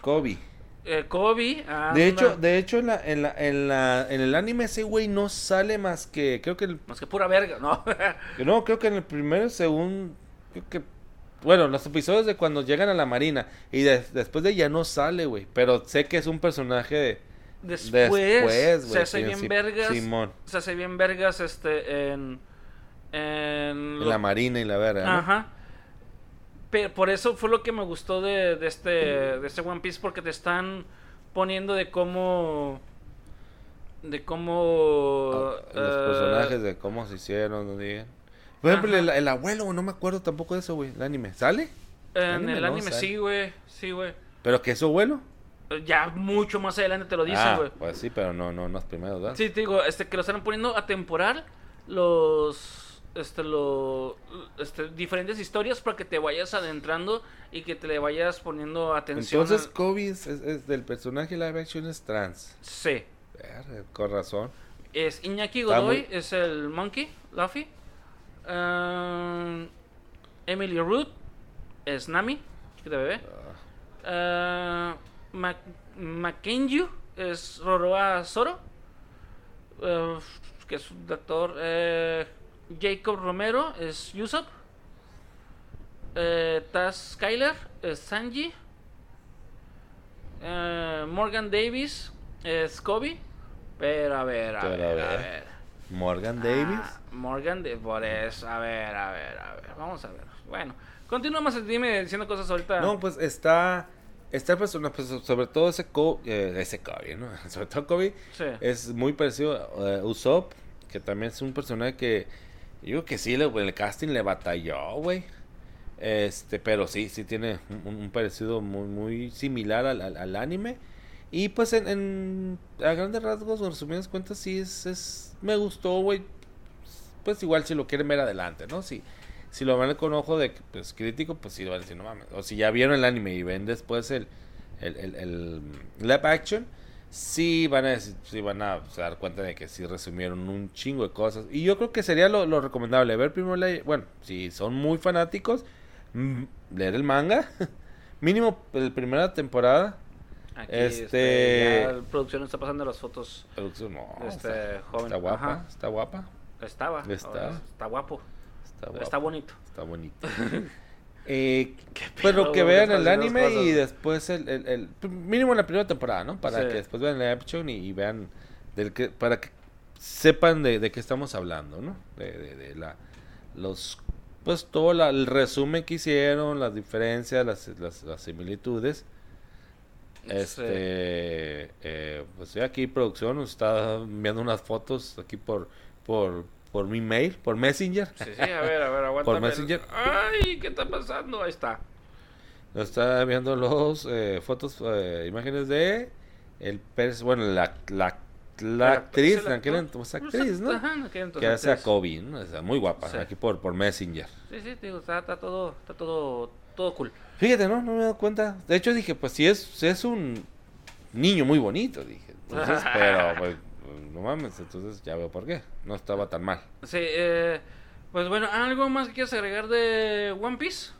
Kobe. eh, Kobe. Ah, De hecho, de hecho en, la, en, la, en, la, en el anime ese güey no sale más que, creo que el Más que pura verga, ¿no? [laughs] No, creo que en el primero, segundo, creo que, bueno, los episodios de cuando llegan a la marina y de- después de ya no sale, güey, pero sé que es un personaje de... Después, Después, se hace bien vergas. Simón. Se hace bien vergas este en en, En lo- la marina y la verga, ¿no? Pero por eso fue lo que me gustó de, de este de este One Piece porque te están poniendo de cómo de cómo Ah, Los eh, personajes de cómo se hicieron, no digan. Por ejemplo, el, el abuelo, no me acuerdo tampoco de eso, güey, el anime. ¿Sale? en anime el anime sí, güey, sí, güey. ¿Pero que es su abuelo? Ya mucho más adelante te lo dicen, ah, güey. pues sí, pero no, no, no es primero, ¿verdad? Sí, te digo, este, que lo están poniendo a temporal los, este, lo, este, diferentes historias para que te vayas adentrando y que te le vayas poniendo atención. Entonces al- Kobe es, del personaje live action es trans. sí. Con razón. Es Iñaki Godoy, muy- es el Monkey, Luffy. Ah, Emily Root es Nami, chiquita bebé. Ah, Mac- Mackenzie es Roroa Zoro, eh, que es un actor. eh, Jacob Romero es Usopp. Eh, Taz Skyler es Sanji. Eh, Morgan Davis es Kobe. Pero a ver, a Pero ver, a a ver. ver. Morgan Davis. Ah, Morgan de por eso. A ver, a ver, a ver. Vamos a ver. Bueno, continuamos dime diciendo cosas ahorita. No, pues está. El personaje, pues, sobre todo ese Kobe, eh, ese Kobe, ¿no? [laughs] Sobre todo Kobe Sí. es muy parecido a eh, Usopp, que también es un personaje que digo que sí, le, el casting le batalló, güey. Este, pero sí, sí tiene un, parecido muy, muy similar al, al- anime. Y pues en, en- a grandes rasgos, en resumidas cuentas, sí es, es me gustó, güey. Pues igual si lo quieren ver adelante, ¿no? Si, si lo ven con ojo de pues, crítico, pues sí lo van a decir, no mames. O si ya vieron el anime y ven después el, el, el live action, sí van a sí van a se dar cuenta de que sí resumieron un chingo de cosas. Y yo creo que sería lo, lo recomendable ver primero la, bueno, si son muy fanáticos, mm, leer el manga. [laughs] Mínimo la primera temporada. Aquí, Este- este, producción está pasando las fotos. Producción, no, Este, está, joven. está guapa, Ajá. está guapa, Estaba. Está. Está guapo. está guapa. Está bonito. Está bonito. [laughs] eh, pero que vean el anime y después el, el, el- mínimo la primera temporada, ¿no? Para Sí. que después vean la action y, y vean del que para que sepan de, de qué estamos hablando, ¿no? De, de, de la los pues todo la- el resumen que hicieron, las diferencias, las, las, las similitudes. Este, eh, pues sí, aquí producción nos está enviando unas fotos aquí por por por mi mail, por Messenger. Sí, sí, a ver, a ver, [laughs] aguántame. Messenger. Ay, ¿qué está pasando? Ahí está. Nos está viendo los eh, fotos, eh, imágenes de el pers- bueno, la, la, la actriz, la aquel entonces Pues, actriz, ¿no? ajá, en aquel entonces que hace a. Kobe, ¿no? O sea, muy guapa, Sí. aquí por, por Messenger. Sí, sí, digo, está, está todo, está todo, todo cool. Fíjate, ¿no? No me he dado cuenta. De hecho dije, pues si es, si es un niño muy bonito, dije. Entonces, [laughs] pero pues no mames, entonces ya veo por qué. No estaba tan mal. Sí, eh, pues bueno, ¿algo más que quieras agregar de One Piece?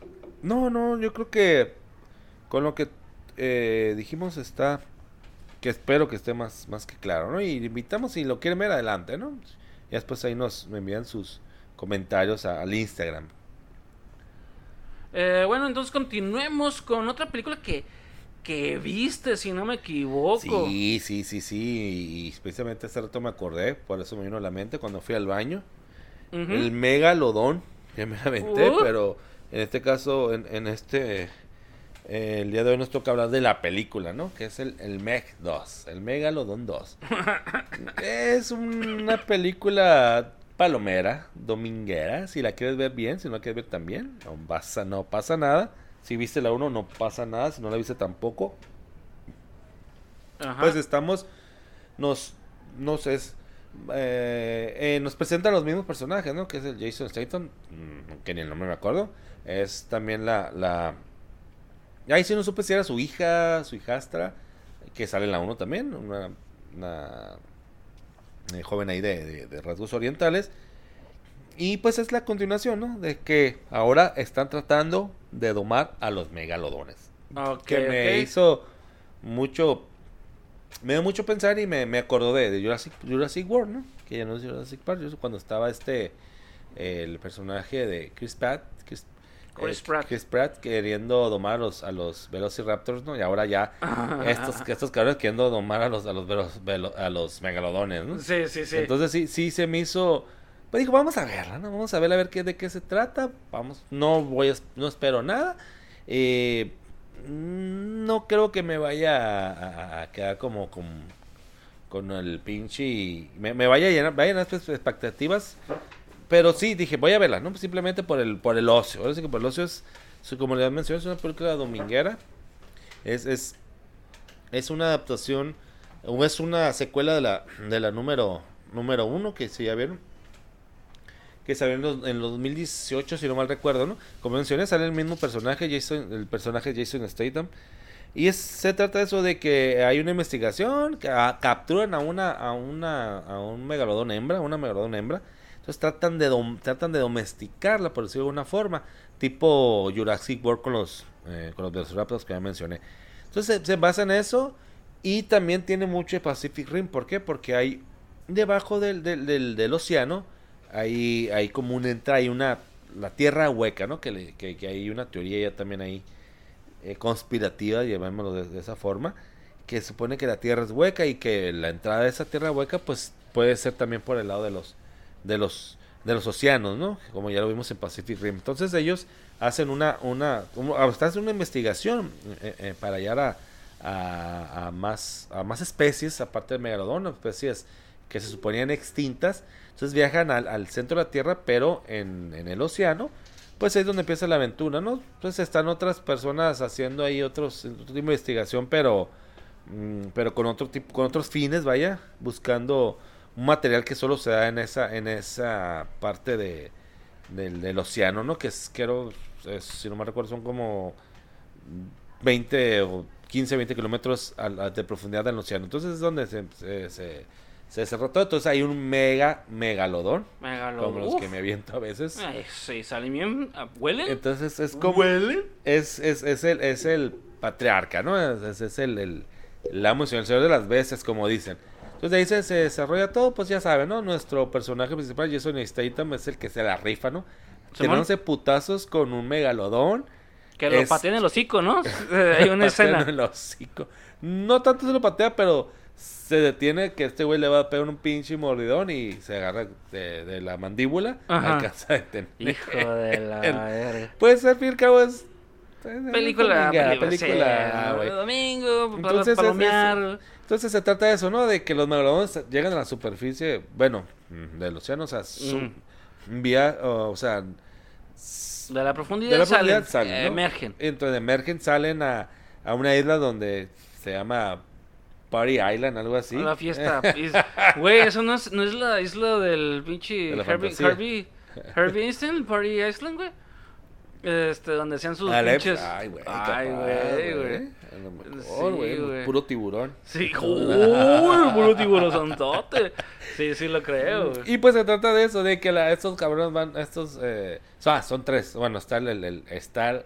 No, no, yo creo que con lo que eh, dijimos está que espero que esté más, más que claro, ¿no? Y invitamos si lo quieren ver adelante, ¿no? Y después ahí nos me envían sus comentarios a- al Instagram. Eh, bueno, entonces continuemos con otra película que, que viste, si no me equivoco. Sí, sí, sí, sí. Y precisamente hace rato me acordé, por eso me vino a la mente cuando fui al baño. El megalodón, [laughs] que me aventé, Uh. pero en este caso, en, en este, eh, el día de hoy nos toca hablar de la película, ¿no? Que es el, el Meg 2, el Megalodón 2. [laughs] es una película palomera, dominguera, si la quieres ver bien, si no la quieres ver también, no pasa, no pasa nada. Si viste la 1 no pasa nada, si no la viste tampoco. Ajá. Pues estamos, nos, nos es, eh, eh, nos presentan los mismos personajes, ¿no? Que es el Jason Statham, mm, que ni el nombre me acuerdo. Es también la, la, ahí sí no supe si era su hija, su hijastra, que sale en la 1 también, una, una eh, joven ahí de, de- de rasgos orientales. Y pues es la continuación, ¿no? De que ahora están tratando de domar a los megalodones. Ok, que me hizo mucho. Me dio mucho pensar y me, me acordó de, de Jurassic, Jurassic World, ¿no? Que ya no es Jurassic Park. Yo cuando estaba este. El personaje de Chris Pratt. Chris, Chris eh, Pratt. Chris Pratt queriendo domar a los, a los Velociraptors, ¿no? Y ahora ya [laughs] estos, estos cabrones queriendo domar a los, a los, velo- a los megalodones, ¿no? Sí, sí, sí. Entonces sí, sí se me hizo. Pues digo, vamos a verla, ¿no? Vamos a ver a ver qué, de qué se trata. Vamos, no voy a, no espero nada. Eh, no creo que me vaya a, quedar como con, con el pinche. Me, vaya a llenar, vaya a llenar espe- expectativas. Pero sí, dije, voy a verla, ¿no? Simplemente por el, por el ocio. Ahora sí que por el ocio es, como les mencioné, es una película dominguera. Es, es, es una adaptación, o es una secuela de la, de la número, número uno, que si ya vieron. Que salió en los, en los 2018, si no mal recuerdo, ¿no? Como mencioné, sale el mismo personaje, Jason, el personaje Jason Statham. Y se trata de eso de que hay una investigación, que a- capturan a una, a una, a un megalodón hembra, una megalodón hembra. Entonces tratan de tratan de domesticarla, por decirlo de alguna forma, tipo Jurassic World con los eh, con los velociraptors que ya mencioné. Entonces se, se basa en eso y también tiene mucho Pacific Rim. ¿Por qué? Porque hay debajo del, del, del océano hay, hay como una entrada, hay una la tierra hueca, ¿no? Que, que, hay una teoría ya también ahí eh, conspirativa, llamémoslo de, de esa forma, que supone que la tierra es hueca y que la entrada de esa tierra hueca pues puede ser también por el lado de los de los de los océanos, ¿no? Como ya lo vimos en Pacific Rim. Entonces ellos hacen una una como- hasta hacen una investigación eh, eh, para hallar a, a, más a más especies aparte del megalodón, especies que se suponían extintas. Entonces viajan al, centro de la Tierra, pero en, el océano pues ahí es donde empieza la aventura, ¿no? Entonces están otras personas haciendo ahí otros, otro de investigación, pero, mm, pero con otro tipo, con otros fines, vaya, buscando un material que solo se da en esa, en esa parte de, del, océano, ¿no? Que es, quiero, si no me recuerdo, son como 20 o 15, 20 kilómetros de profundidad del océano. Entonces es donde se, se cerró todo. Entonces hay un mega megalodón, Megalodón. como los Uf. que me aviento a veces. Ay, sí, salen bien. ah, ¿Huelen? Entonces es como ¿Huelen? es, es, es el es el patriarca, ¿no? Es, es- es el, el, el amo y el señor de las veces, como dicen. Entonces de ahí se, se desarrolla todo, pues ya saben, ¿no? Nuestro personaje principal, Jason Statham, es el que se la rifa, ¿no? Tirándose putazos con un megalodón. Que lo es- pateen el hocico, ¿no? [laughs] Hay una escena. el hocico. No tanto se lo patea, pero se detiene que este güey le va a pegar un pinche mordidón y se agarra de, de la mandíbula. Ajá. Alcanza a detener. Hijo de la [laughs] verga. Puede ser, al fin y al cabo, es... es Película, dominguera, película, película, ah. Domingo, para Entonces, es- palomear. Entonces se trata de eso, ¿no? De que los megalodones llegan a la superficie, bueno, mm, del océano, o sea, su- vía, o, o sea, De la profundidad, de la salen, profundidad salen, eh, ¿no? emergen. Entonces emergen, salen a, a una isla donde se llama Party Island, algo así. La fiesta. [laughs] Güey, eso no es, no es la isla del pinche De Herbie. Herbie, Herbie Einstein, Party Island, güey. Este, donde hacían sus Alep- pinches. Ay, güey. Ay, güey, güey. Sí. Puro tiburón. Sí, [laughs] uy, puro tiburón santote. Sí, sí lo creo, güey. Y pues se trata de eso, de que la, estos cabrones van, estos, eh, son tres, bueno, está el, el- el- está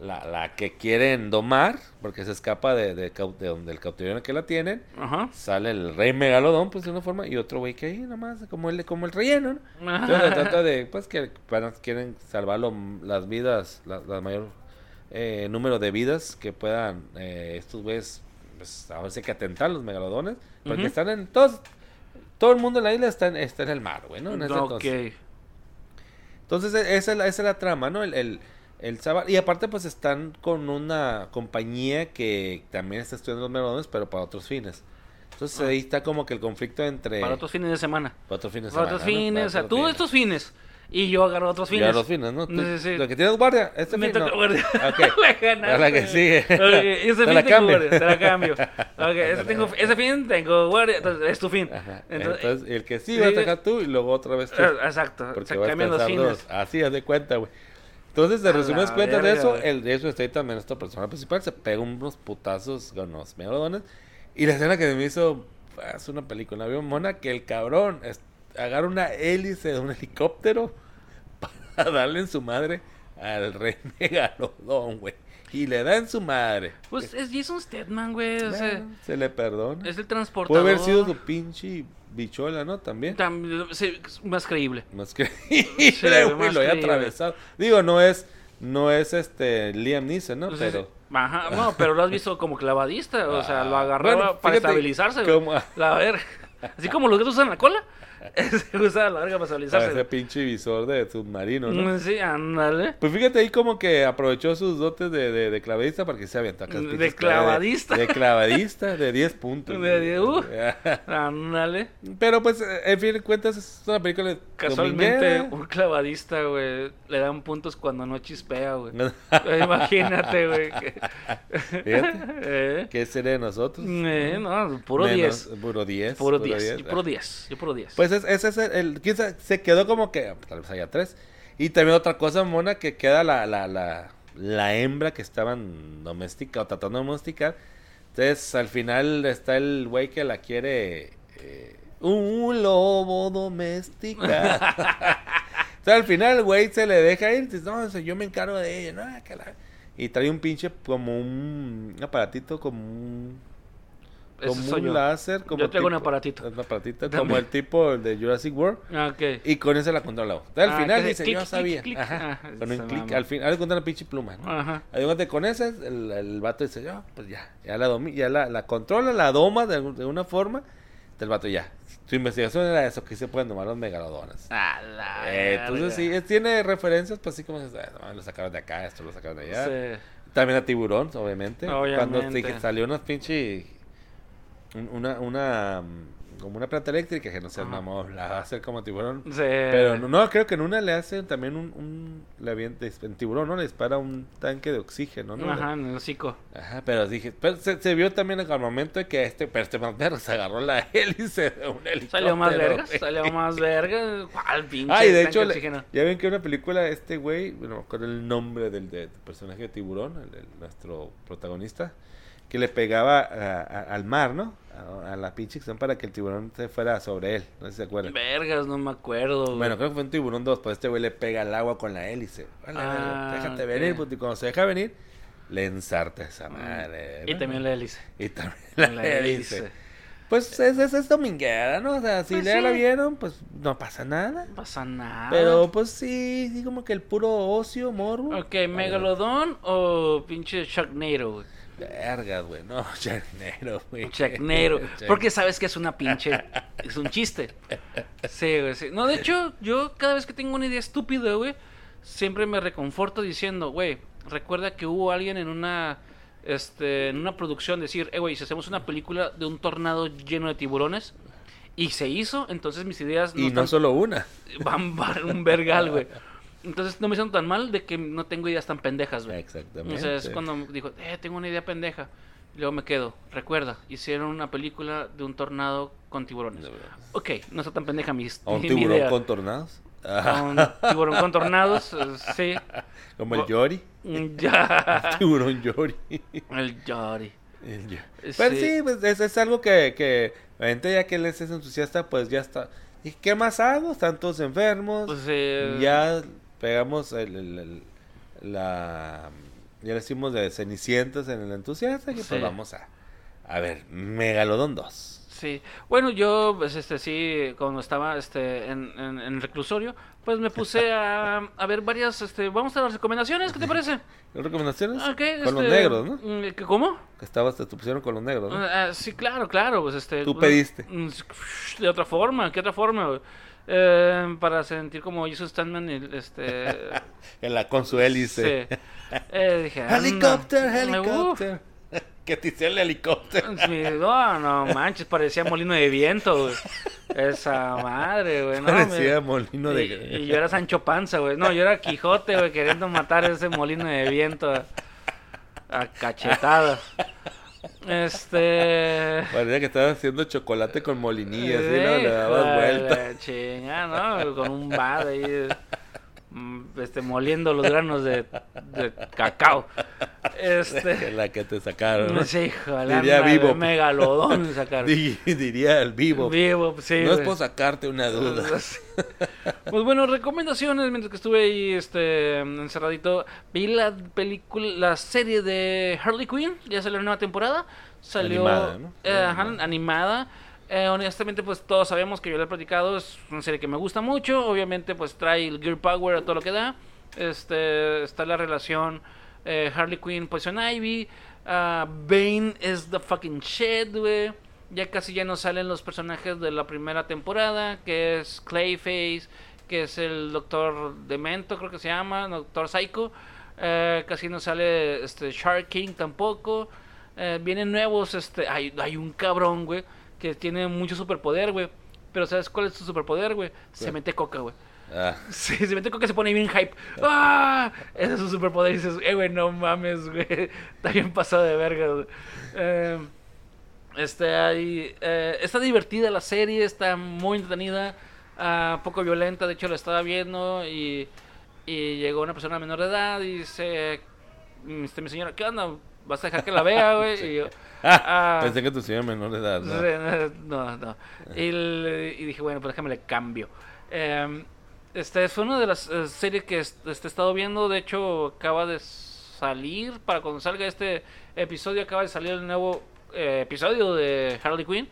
la, la que quieren domar, porque se escapa de, de, de donde el cautiverio en el que la tienen, Ajá. sale el rey megalodón, pues de una forma, y otro güey que ahí nomás, como el, como el relleno, ¿no? Entonces se trata de, pues que quieren salvar lo- las vidas, la, la mayor eh, número de vidas que puedan eh, estos güeyes, pues a veces que atentar los megalodones, porque están en todos, todo el mundo en la isla está en, está en el mar, güey, ¿no? En ese entonces. Entonces e- esa es la, esa es la trama, ¿no? El, el, el sábado- y aparte pues están con una compañía que también está estudiando los megalodones, pero para otros fines. Entonces ahí está como que el conflicto entre... Ah. Para otros fines de semana. para otros fines de Para semana, otros ¿no? fines, Para o sea, otros tú fines. estos fines. Y yo agarro otros fines. a los fines, ¿no? Tú- Sí, sí. Lo que tienes guardia, este Me fin toca no. guardia. [laughs] La ganaste. A la que sigue. Ok, ese [laughs] Te fin la tengo guardia, te la cambio. [laughs] Ok, ese, tengo, ese fin tengo guardia, entonces es tu fin. Ajá. Entonces, Entonces, el que sí va a sí. atacar tú y luego otra vez tú. eh, exacto, Porque se vas a cambian los alcanzar fines. dos. Así, haz de cuenta, güey. Entonces, de resumidas cuentas de eso, el de eso está también esta persona principal, se pega unos putazos con los megalodones. Y la escena que me hizo, es una película, había un mona que el cabrón es- agarra una hélice de un helicóptero [laughs] a darle en su madre al rey [laughs] megalodón, güey. Y le da en su madre. Pues es Jason Statham, güey. o sea, se le perdona. es el transportador. Puede haber sido su pinche bichola, ¿no? También. Tam- sí, es más creíble. Más que Sí, güey, más lo creíble. atravesado. Digo, no es, no es este Liam Neeson, ¿no? Pues, Pero. Ajá, no, pero lo has visto como clavadista, o sea, lo Ah, agarraba bueno, para estabilizarse. cómo- La verga. [laughs] Así como los gatos usan la cola, [laughs] se usa la verga para Para estabilizarse. ese pinche visor de submarino, ¿no? Mm, Sí, ándale. Pues fíjate ahí como que aprovechó sus dotes de, de, de clavadista para que se aventó acá. De clavadista. De, de clavadista de 10 puntos. De 10, uh. [laughs] Ándale. Pero pues, en fin de cuentas, es una película Casualmente, dominguera. un clavadista, güey, le dan puntos cuando no chispea, güey. [laughs] Imagínate, güey. que- Fíjate. Eh, ¿Qué sería de nosotros? eh, no, puro Menos- 10. Puro 10. Puro 10. Yo puro 10. Yo puro 10. Pues es- ese es el, el- quién sabe, se quedó como que, tal vez haya tres. Y también otra cosa, mona, que queda la, la, la, la hembra que estaban doméstica o tratando de domesticar. Entonces, al final está el güey que la quiere eh, un lobo doméstica. [laughs] Entonces, al final el güey se le deja ir. Dice, no, yo me encargo de ella. No, que la... Y trae un pinche como un aparatito, como un como un yo. láser. Como Yo traigo un aparatito. Un aparatito como el tipo de Jurassic World. Ah, ok. Y con ese la controla. Entonces, al Ah, final dice, yo sabía. clic. Ajá. Ah, con se un clic, mamó. al final le contra la pinche pluma, ¿no? Ajá. Además con ese, el, el vato dice, yo, pues ya, ya la domi ya la, la controla, la doma de, de una forma. Entonces, el vato ya. Su investigación era eso, que se pueden domar los megalodones. A la Eh, entonces sí, tiene referencias, pues así como "Ah, lo sacaron de acá, esto lo sacaron de allá. Sí. También a tiburón, obviamente. Cuando Obviamente. salió una pinche. Un- Una, una. mm, Como una planta eléctrica que no sé, mamá, la hacer como tiburón. Sí. Pero no, no, creo que en una le hacen también un. un le avienta, en tiburón, ¿no? Le dispara un tanque de oxígeno, ¿no? Ajá, en el hocico. Ajá, pero dije. Pero se, se vio también al momento de que este. Pero este perro se agarró la [laughs] hélice de un helicóptero. Salió más vergas, güey. salió más vergas. ¿Cuál pinche? Ah, y de hecho, le- ya ven que una película, este güey, bueno, con el nombre del, de- del personaje de Tiburón, el, el- nuestro protagonista, que le pegaba a- a- al mar, ¿no? A, a la pinche acción para que el tiburón se fuera sobre él, no sé si se acuerdan. Vergas, no me acuerdo. güey. Bueno, creo que fue un tiburón 2, pues este güey le pega al agua con la hélice. Vale, Ah, déjate venir, puto, y cuando se deja venir, le ensarta esa madre. y ¿no? también la hélice. Y también la, La hélice. hélice. Pues es, es, es dominguera, ¿no? O sea, si Pues ya la vieron, pues no pasa nada. No pasa nada. Pero pues sí, sí como que el puro ocio, morbo. Ok, ¿Megalodón o pinche Sharknado, güey? Vergas, güey, no, [laughs] charnero, güey. Sharknado. [laughs] Porque sabes que es una pinche. Es un chiste. Sí, güey, sí. No, de hecho, yo cada vez que tengo una idea estúpida, güey, siempre me reconforto diciendo, güey, recuerda que hubo alguien en una. Este, en una producción decir, eh, güey, si hacemos una película de un tornado lleno de tiburones y se hizo, entonces mis ideas Y no están- solo una. van [laughs] van un vergal, güey. Entonces no me siento tan mal de que no tengo ideas tan pendejas, güey. Exactamente. O sea, es cuando dijo, eh, tengo una idea pendeja. Y luego me quedo, recuerda, hicieron una película de un tornado con tiburones. Ok, no está tan pendeja mi, ¿A un mi tiburón idea. con tornados? Un tiburón con tornados, eh, sí. Como el O- Yori. Ya. [laughs] Tiburón Yori. El Yori. El Yo- Sí. Pero sí, pues es, es algo que, que la gente ya que les es entusiasta, pues ya está. ¿Y qué más hago? Están todos enfermos. Pues, eh, ya pegamos el, el- el- la... Ya le hicimos de Cenicientas en el entusiasta y Sí. pues vamos a... A ver, Megalodón 2. Sí, bueno, yo, pues, este, sí, cuando estaba, este, en, en, en reclusorio, pues me puse a, a ver varias, este, vamos a las recomendaciones, ¿qué te parece? ¿Qué [laughs] recomendaciones? Ok, con los este, negros, ¿no? mm, ¿que ¿Cómo? Que estabas, te pusieron con los negros, ¿no? Ah, sí, claro, claro, pues, este... Tú mm, pediste. mm, De otra forma, ¿qué otra forma? Eh, para sentir como Jesus Stanman, el, este... [laughs] En la, con su hélice. sí. Eh, dije, anda. Helicóptero, helicóptero. [laughs] que te hicieron el helicóptero. No, no manches, parecía molino de viento, güey. Esa madre, güey. No, Parecía me- molino de... y, y yo era Sancho Panza, güey. No, yo era Quijote, güey, queriendo matar ese molino de viento a, a cachetadas. Este. Parecía que estabas haciendo chocolate con molinillas, ¿sí? Sí, ¿no? Le dabas vuelta. la Chinga, ¿no? Con un bad ahí. Mm, Este, moliendo los granos de, de cacao. Este. [laughs] la que te sacaron. ¿no? Diría vivo. Megalodón sacaron. [laughs] Di- diría el vivo. Vivo, sí. no es por sacarte una duda. [laughs] Pues bueno, recomendaciones mientras que estuve ahí este encerradito. Vi la película, la serie de Harley Quinn, ya salió la nueva temporada. Salió Animada, ¿no? eh, ajá, animada. Eh, honestamente, pues todos sabemos que yo lo he platicado, es una serie que me gusta mucho. Obviamente, pues trae el Gear Power a todo lo que da. Este, está la relación eh, Harley Quinn, Poison Ivy. ah, Bane es the fucking shit, güey. Ya casi ya no salen los personajes de la primera temporada, que es Clayface, que es el Doctor Demento, creo que se llama, Doctor Psycho. Eh, casi no sale este Shark King tampoco. Eh, vienen nuevos, este, hay, hay un cabrón, güey, que tiene mucho superpoder, güey. Pero ¿sabes cuál es su superpoder, güey? Se mete coca, güey. Ah, [laughs] Sí, se mete coca se pone bien hype. ¡Ah! Ese es su superpoder. Y dices, eh, güey, no mames, güey. [laughs] Está bien pasado de verga, güey. Eh, este, ahí, eh, está divertida la serie, está muy entretenida, ah, poco violenta. De hecho, la estaba viendo y, y llegó una persona menor de edad y dice: este, Mi señora, ¿qué onda? ¿Vas a dejar que la vea, güey? [laughs] Y yo, Ah, "Ah, pensé que tu señora menor de edad. ¿no? No, no. Y, le- y dije, bueno, pues déjame le cambio. Eh, este fue una de las eh, series que est- este, he estado viendo. De hecho, acaba de salir. Para cuando salga este episodio, acaba de salir el nuevo eh, episodio de Harley Quinn.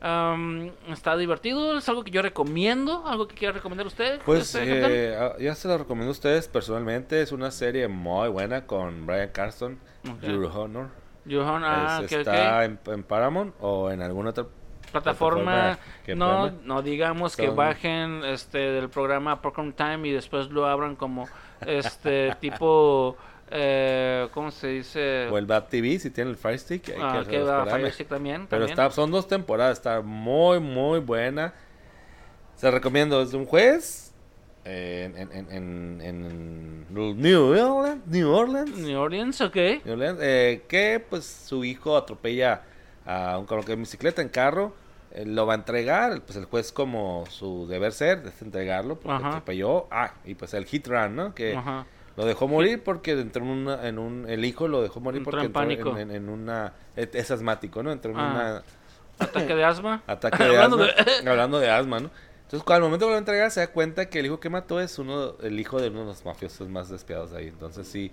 Um, está divertido, es algo que yo recomiendo. Algo que quiera recomendar a usted. Pues eh, ah, ya se lo recomiendo a ustedes personalmente. Es una serie muy buena con Brian Carston, Ok. Your Honor. Johan, ah, está En, en Paramount o en alguna otra plataforma, que no, no digamos que bajen este del programa Popcorn Time y después lo abran como este [laughs] tipo eh, ¿cómo se dice? O el Bad TV si tiene el Fire Stick. hay Ah, que va ahí. Fire Stick también, Pero también. está, son dos temporadas, está muy, muy buena. Se recomiendo, es un juez eh, en, en, en, en New Orleans, New Orleans, New Orleans, ok. New Orleans, eh, que pues su hijo atropella a un cabrón que en bicicleta, en carro, eh, lo va a entregar, pues el juez como su deber ser es entregarlo porque Ajá. atropelló, ah, y pues el hit run, ¿no? Que Ajá. lo dejó morir porque entró en, una, en un, el hijo lo dejó morir Entró porque en pánico. en, en una, es asmático, ¿no? Entró en Ah. una Ataque de asma. ataque [laughs] de asma, hablando de asma, ¿no? Entonces, cuando al momento que lo entrega, se da cuenta que el hijo que mató es uno, el hijo de uno de los mafiosos más despiadados ahí. Entonces, sí,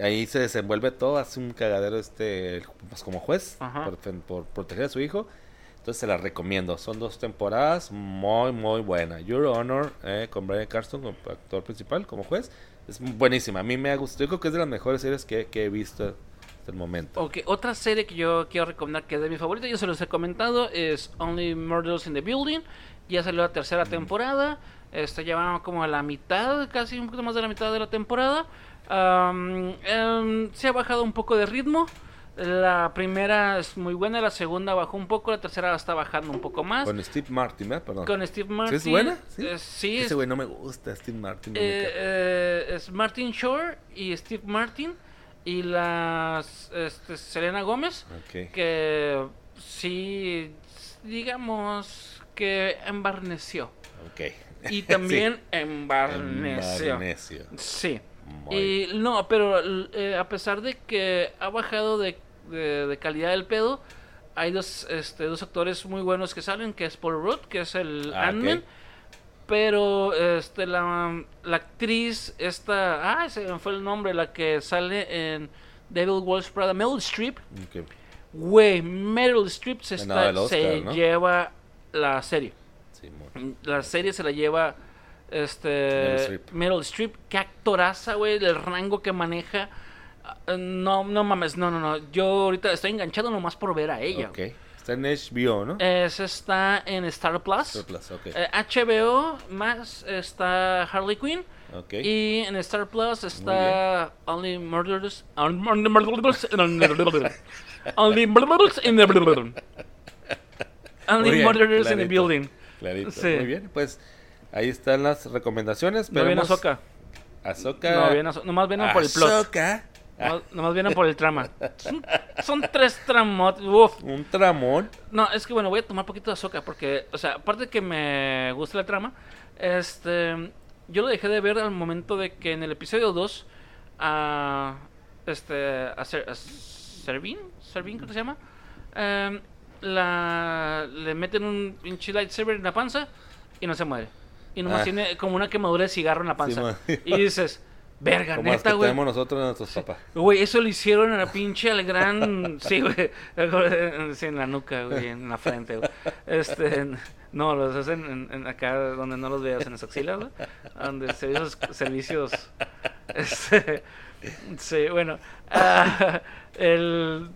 ahí se desenvuelve todo, hace un cagadero este, pues como juez, por, por proteger a su hijo. Entonces, se la recomiendo. Son dos temporadas muy, muy buenas. Your Honor, eh, con Brian Carston como actor principal, como juez, es buenísima. A mí me ha gustado. Yo creo que es de las mejores series que, que he visto hasta el momento. Ok, otra serie que yo quiero recomendar que es de mi favorita, yo se los he comentado, es Only Murders in the Building. Ya salió la tercera temporada. Este ya como a la mitad, casi un poquito más de la mitad de la temporada. Em, se ha bajado un poco de ritmo. La primera es muy buena, la segunda bajó un poco, la tercera está bajando un poco más. Con Steve Martin, ¿eh? Perdón. Con Steve ¿Sí Martin. es buena? Sí. eh, sí, Ese es- güey no me gusta, Steve Martin. eh, eh, es Martin Shore y Steve Martin y las este, Selena Gómez Ok. que sí digamos que embarneció. Ok. y [laughs] también Sí. embarneció. Sí. Muy y no pero eh, a pesar de que ha bajado de, de- de calidad del pedo hay dos este dos actores muy buenos que salen que es Paul Rudd que es el Ah, pero este la, la actriz esta ah ese fue el nombre la que sale en Devil Wears Prada Meryl Streep. Güey Meryl Streep se, está- el Oscar, se ¿no? lleva la serie Sí, la serie se la lleva este. Meryl Streep qué actoraza güey el rango que maneja Ah, no no mames no no no yo ahorita estoy enganchado nomás por ver a ella Ok. Está en HBO, ¿no? Esa está en Star Plus Star Plus, ok. Eh, HBO más está Harley Quinn Ok. y en Star Plus está Only Murders Only Murders in the Only Murders in the Building Clarito. Sí. Muy bien, pues ahí están las recomendaciones. no viene Ahsoka Ahsoka. no viene Ahsoka nomás vienen por el plot Ahsoka. nomás, nomás vienen por el trama son, [laughs] son tres tramos uf Un tramón. No, es que bueno, voy a tomar poquito de azúcar porque, o sea, aparte de que me gusta la trama, este, yo lo dejé de ver al momento de que en el episodio 2 ah, este, a, Ser- a Servin, ¿cómo se llama? Em, la, le meten un pinche lightsaber en la panza y no se muere. Y nomás Ah. tiene como una quemadura de cigarro en la panza. Sí, y dices, verga, Como neta, güey. tenemos nosotros en nuestros papás. Güey, eso lo hicieron en la pinche al gran. Sí, güey. [laughs] Sí, en la nuca, güey, en la frente, güey. Este. No, los hacen en, en acá donde no los veas, en las axilas, güey. Donde servicios. servicios [laughs] este, sí, bueno. ah, el.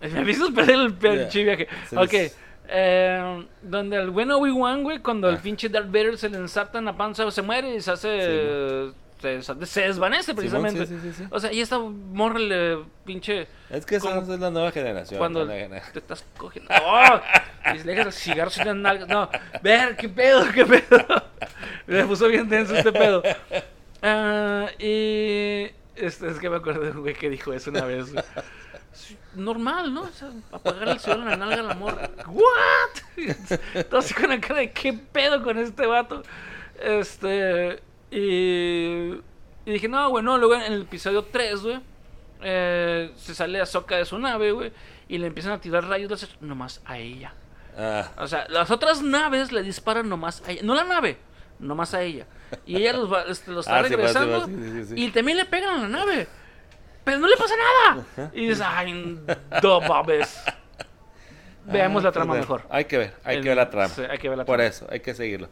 [laughs] Me avisas perder el pinche viaje. Se Ok. les- eh, donde el buen Obi-Wan, güey, cuando el Ah. pinche Darth Vader se le ensarta en la panza, se muere y se hace. se, se desvanece precisamente. sí, sí, sí. O sea, y esta morra le pinche. Es que esa es la nueva generación. Cuando nueva- te estás cogiendo. ¡Oh! Y le dejas el cigarro sin las nalgas. No, ver, qué pedo, qué pedo. [laughs] Me puso bien denso este pedo. Ah, y. Este, es que me acuerdo de un güey que dijo eso una vez. güey. Normal, ¿no? O sea, apagar el cigarro en la nalga al amor. ¿What? [laughs] Así con la cara de qué pedo con este vato. Este. Y. Y dije, no, güey, no. Luego en el episodio 3, güey. eh, se sale Ahsoka de su nave, güey. Y le empiezan a tirar rayos láser nomás a ella. Ah, O sea, las otras naves le disparan nomás a ella. No la nave, nomás a ella. Y ella los, va- este, los está Ah, regresando. sí, sí, sí. Y también le pegan a la nave. Pero no le pasa nada. Y dices, ay, no mames. Veamos ah, la trama pues, mejor. Hay que ver, hay El- que ver la trama. sí, hay que ver la Por trama. eso, hay que seguirlo.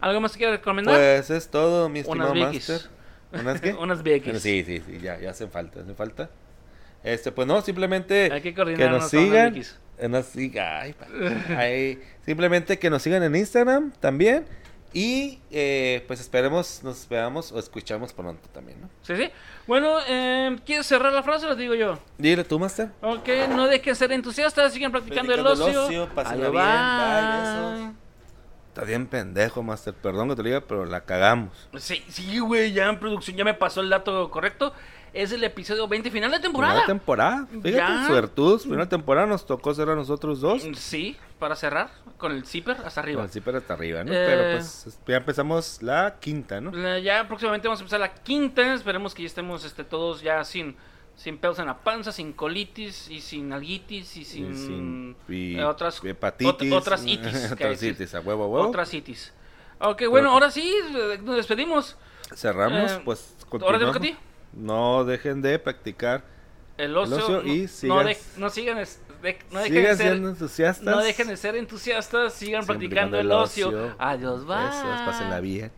¿Algo más que quieras recomendar? Pues es todo, mi Unas estimado Vikis. Master. ¿Unas qué? [laughs] Unas. Bueno, sí, sí, sí, ya, ya hacen falta, hacen falta. Este, pues no, simplemente Hay que coordinarnos nos unas sigan. Nos siga- ay, pa- ay, simplemente que nos sigan en Instagram también. Y eh, pues esperemos, nos veamos o escuchamos pronto también, ¿no? Sí, sí. Bueno, eh, ¿quieres cerrar la frase? Les digo yo. Dile tú, Master. Ok, no dejen ser entusiastas, sigan practicando, Practicando el el ocio. ocio, pásenla Adiós, bien, bye. bye, Está bien pendejo, Master. Perdón que te lo diga, pero la cagamos. Sí, sí, güey, ya en producción ya me pasó el dato correcto. Es el episodio 20 final de temporada. Primera temporada. Fíjate, suertudos. Primera temporada nos tocó ser a nosotros dos. Sí, para cerrar, con el zipper hasta arriba. Sí, pero hasta arriba, ¿no? Eh. Pero pues ya empezamos la quinta, ¿no? Ya próximamente vamos a empezar la quinta. Esperemos que ya estemos este, todos ya sin, sin pelos en la panza, sin colitis y sin alguitis y sin, Y sin- y eh, otras hepatitis. ot- otras itis. [laughs] otras itis, a huevo, a huevo. Otras itis. Ok, bueno, ahora sí, eh, nos despedimos. Cerramos, Eh, pues ahora te a ti. No dejen de practicar. El ocio, ocio y no, no, sigan- de- no sigan, es- de- no dejen Sigan de ser, siendo entusiastas. no dejen de ser entusiastas, sigan Sigan practicando practicando el el ocio. ocio. Adiós, bye. Eso es, pásenla bien.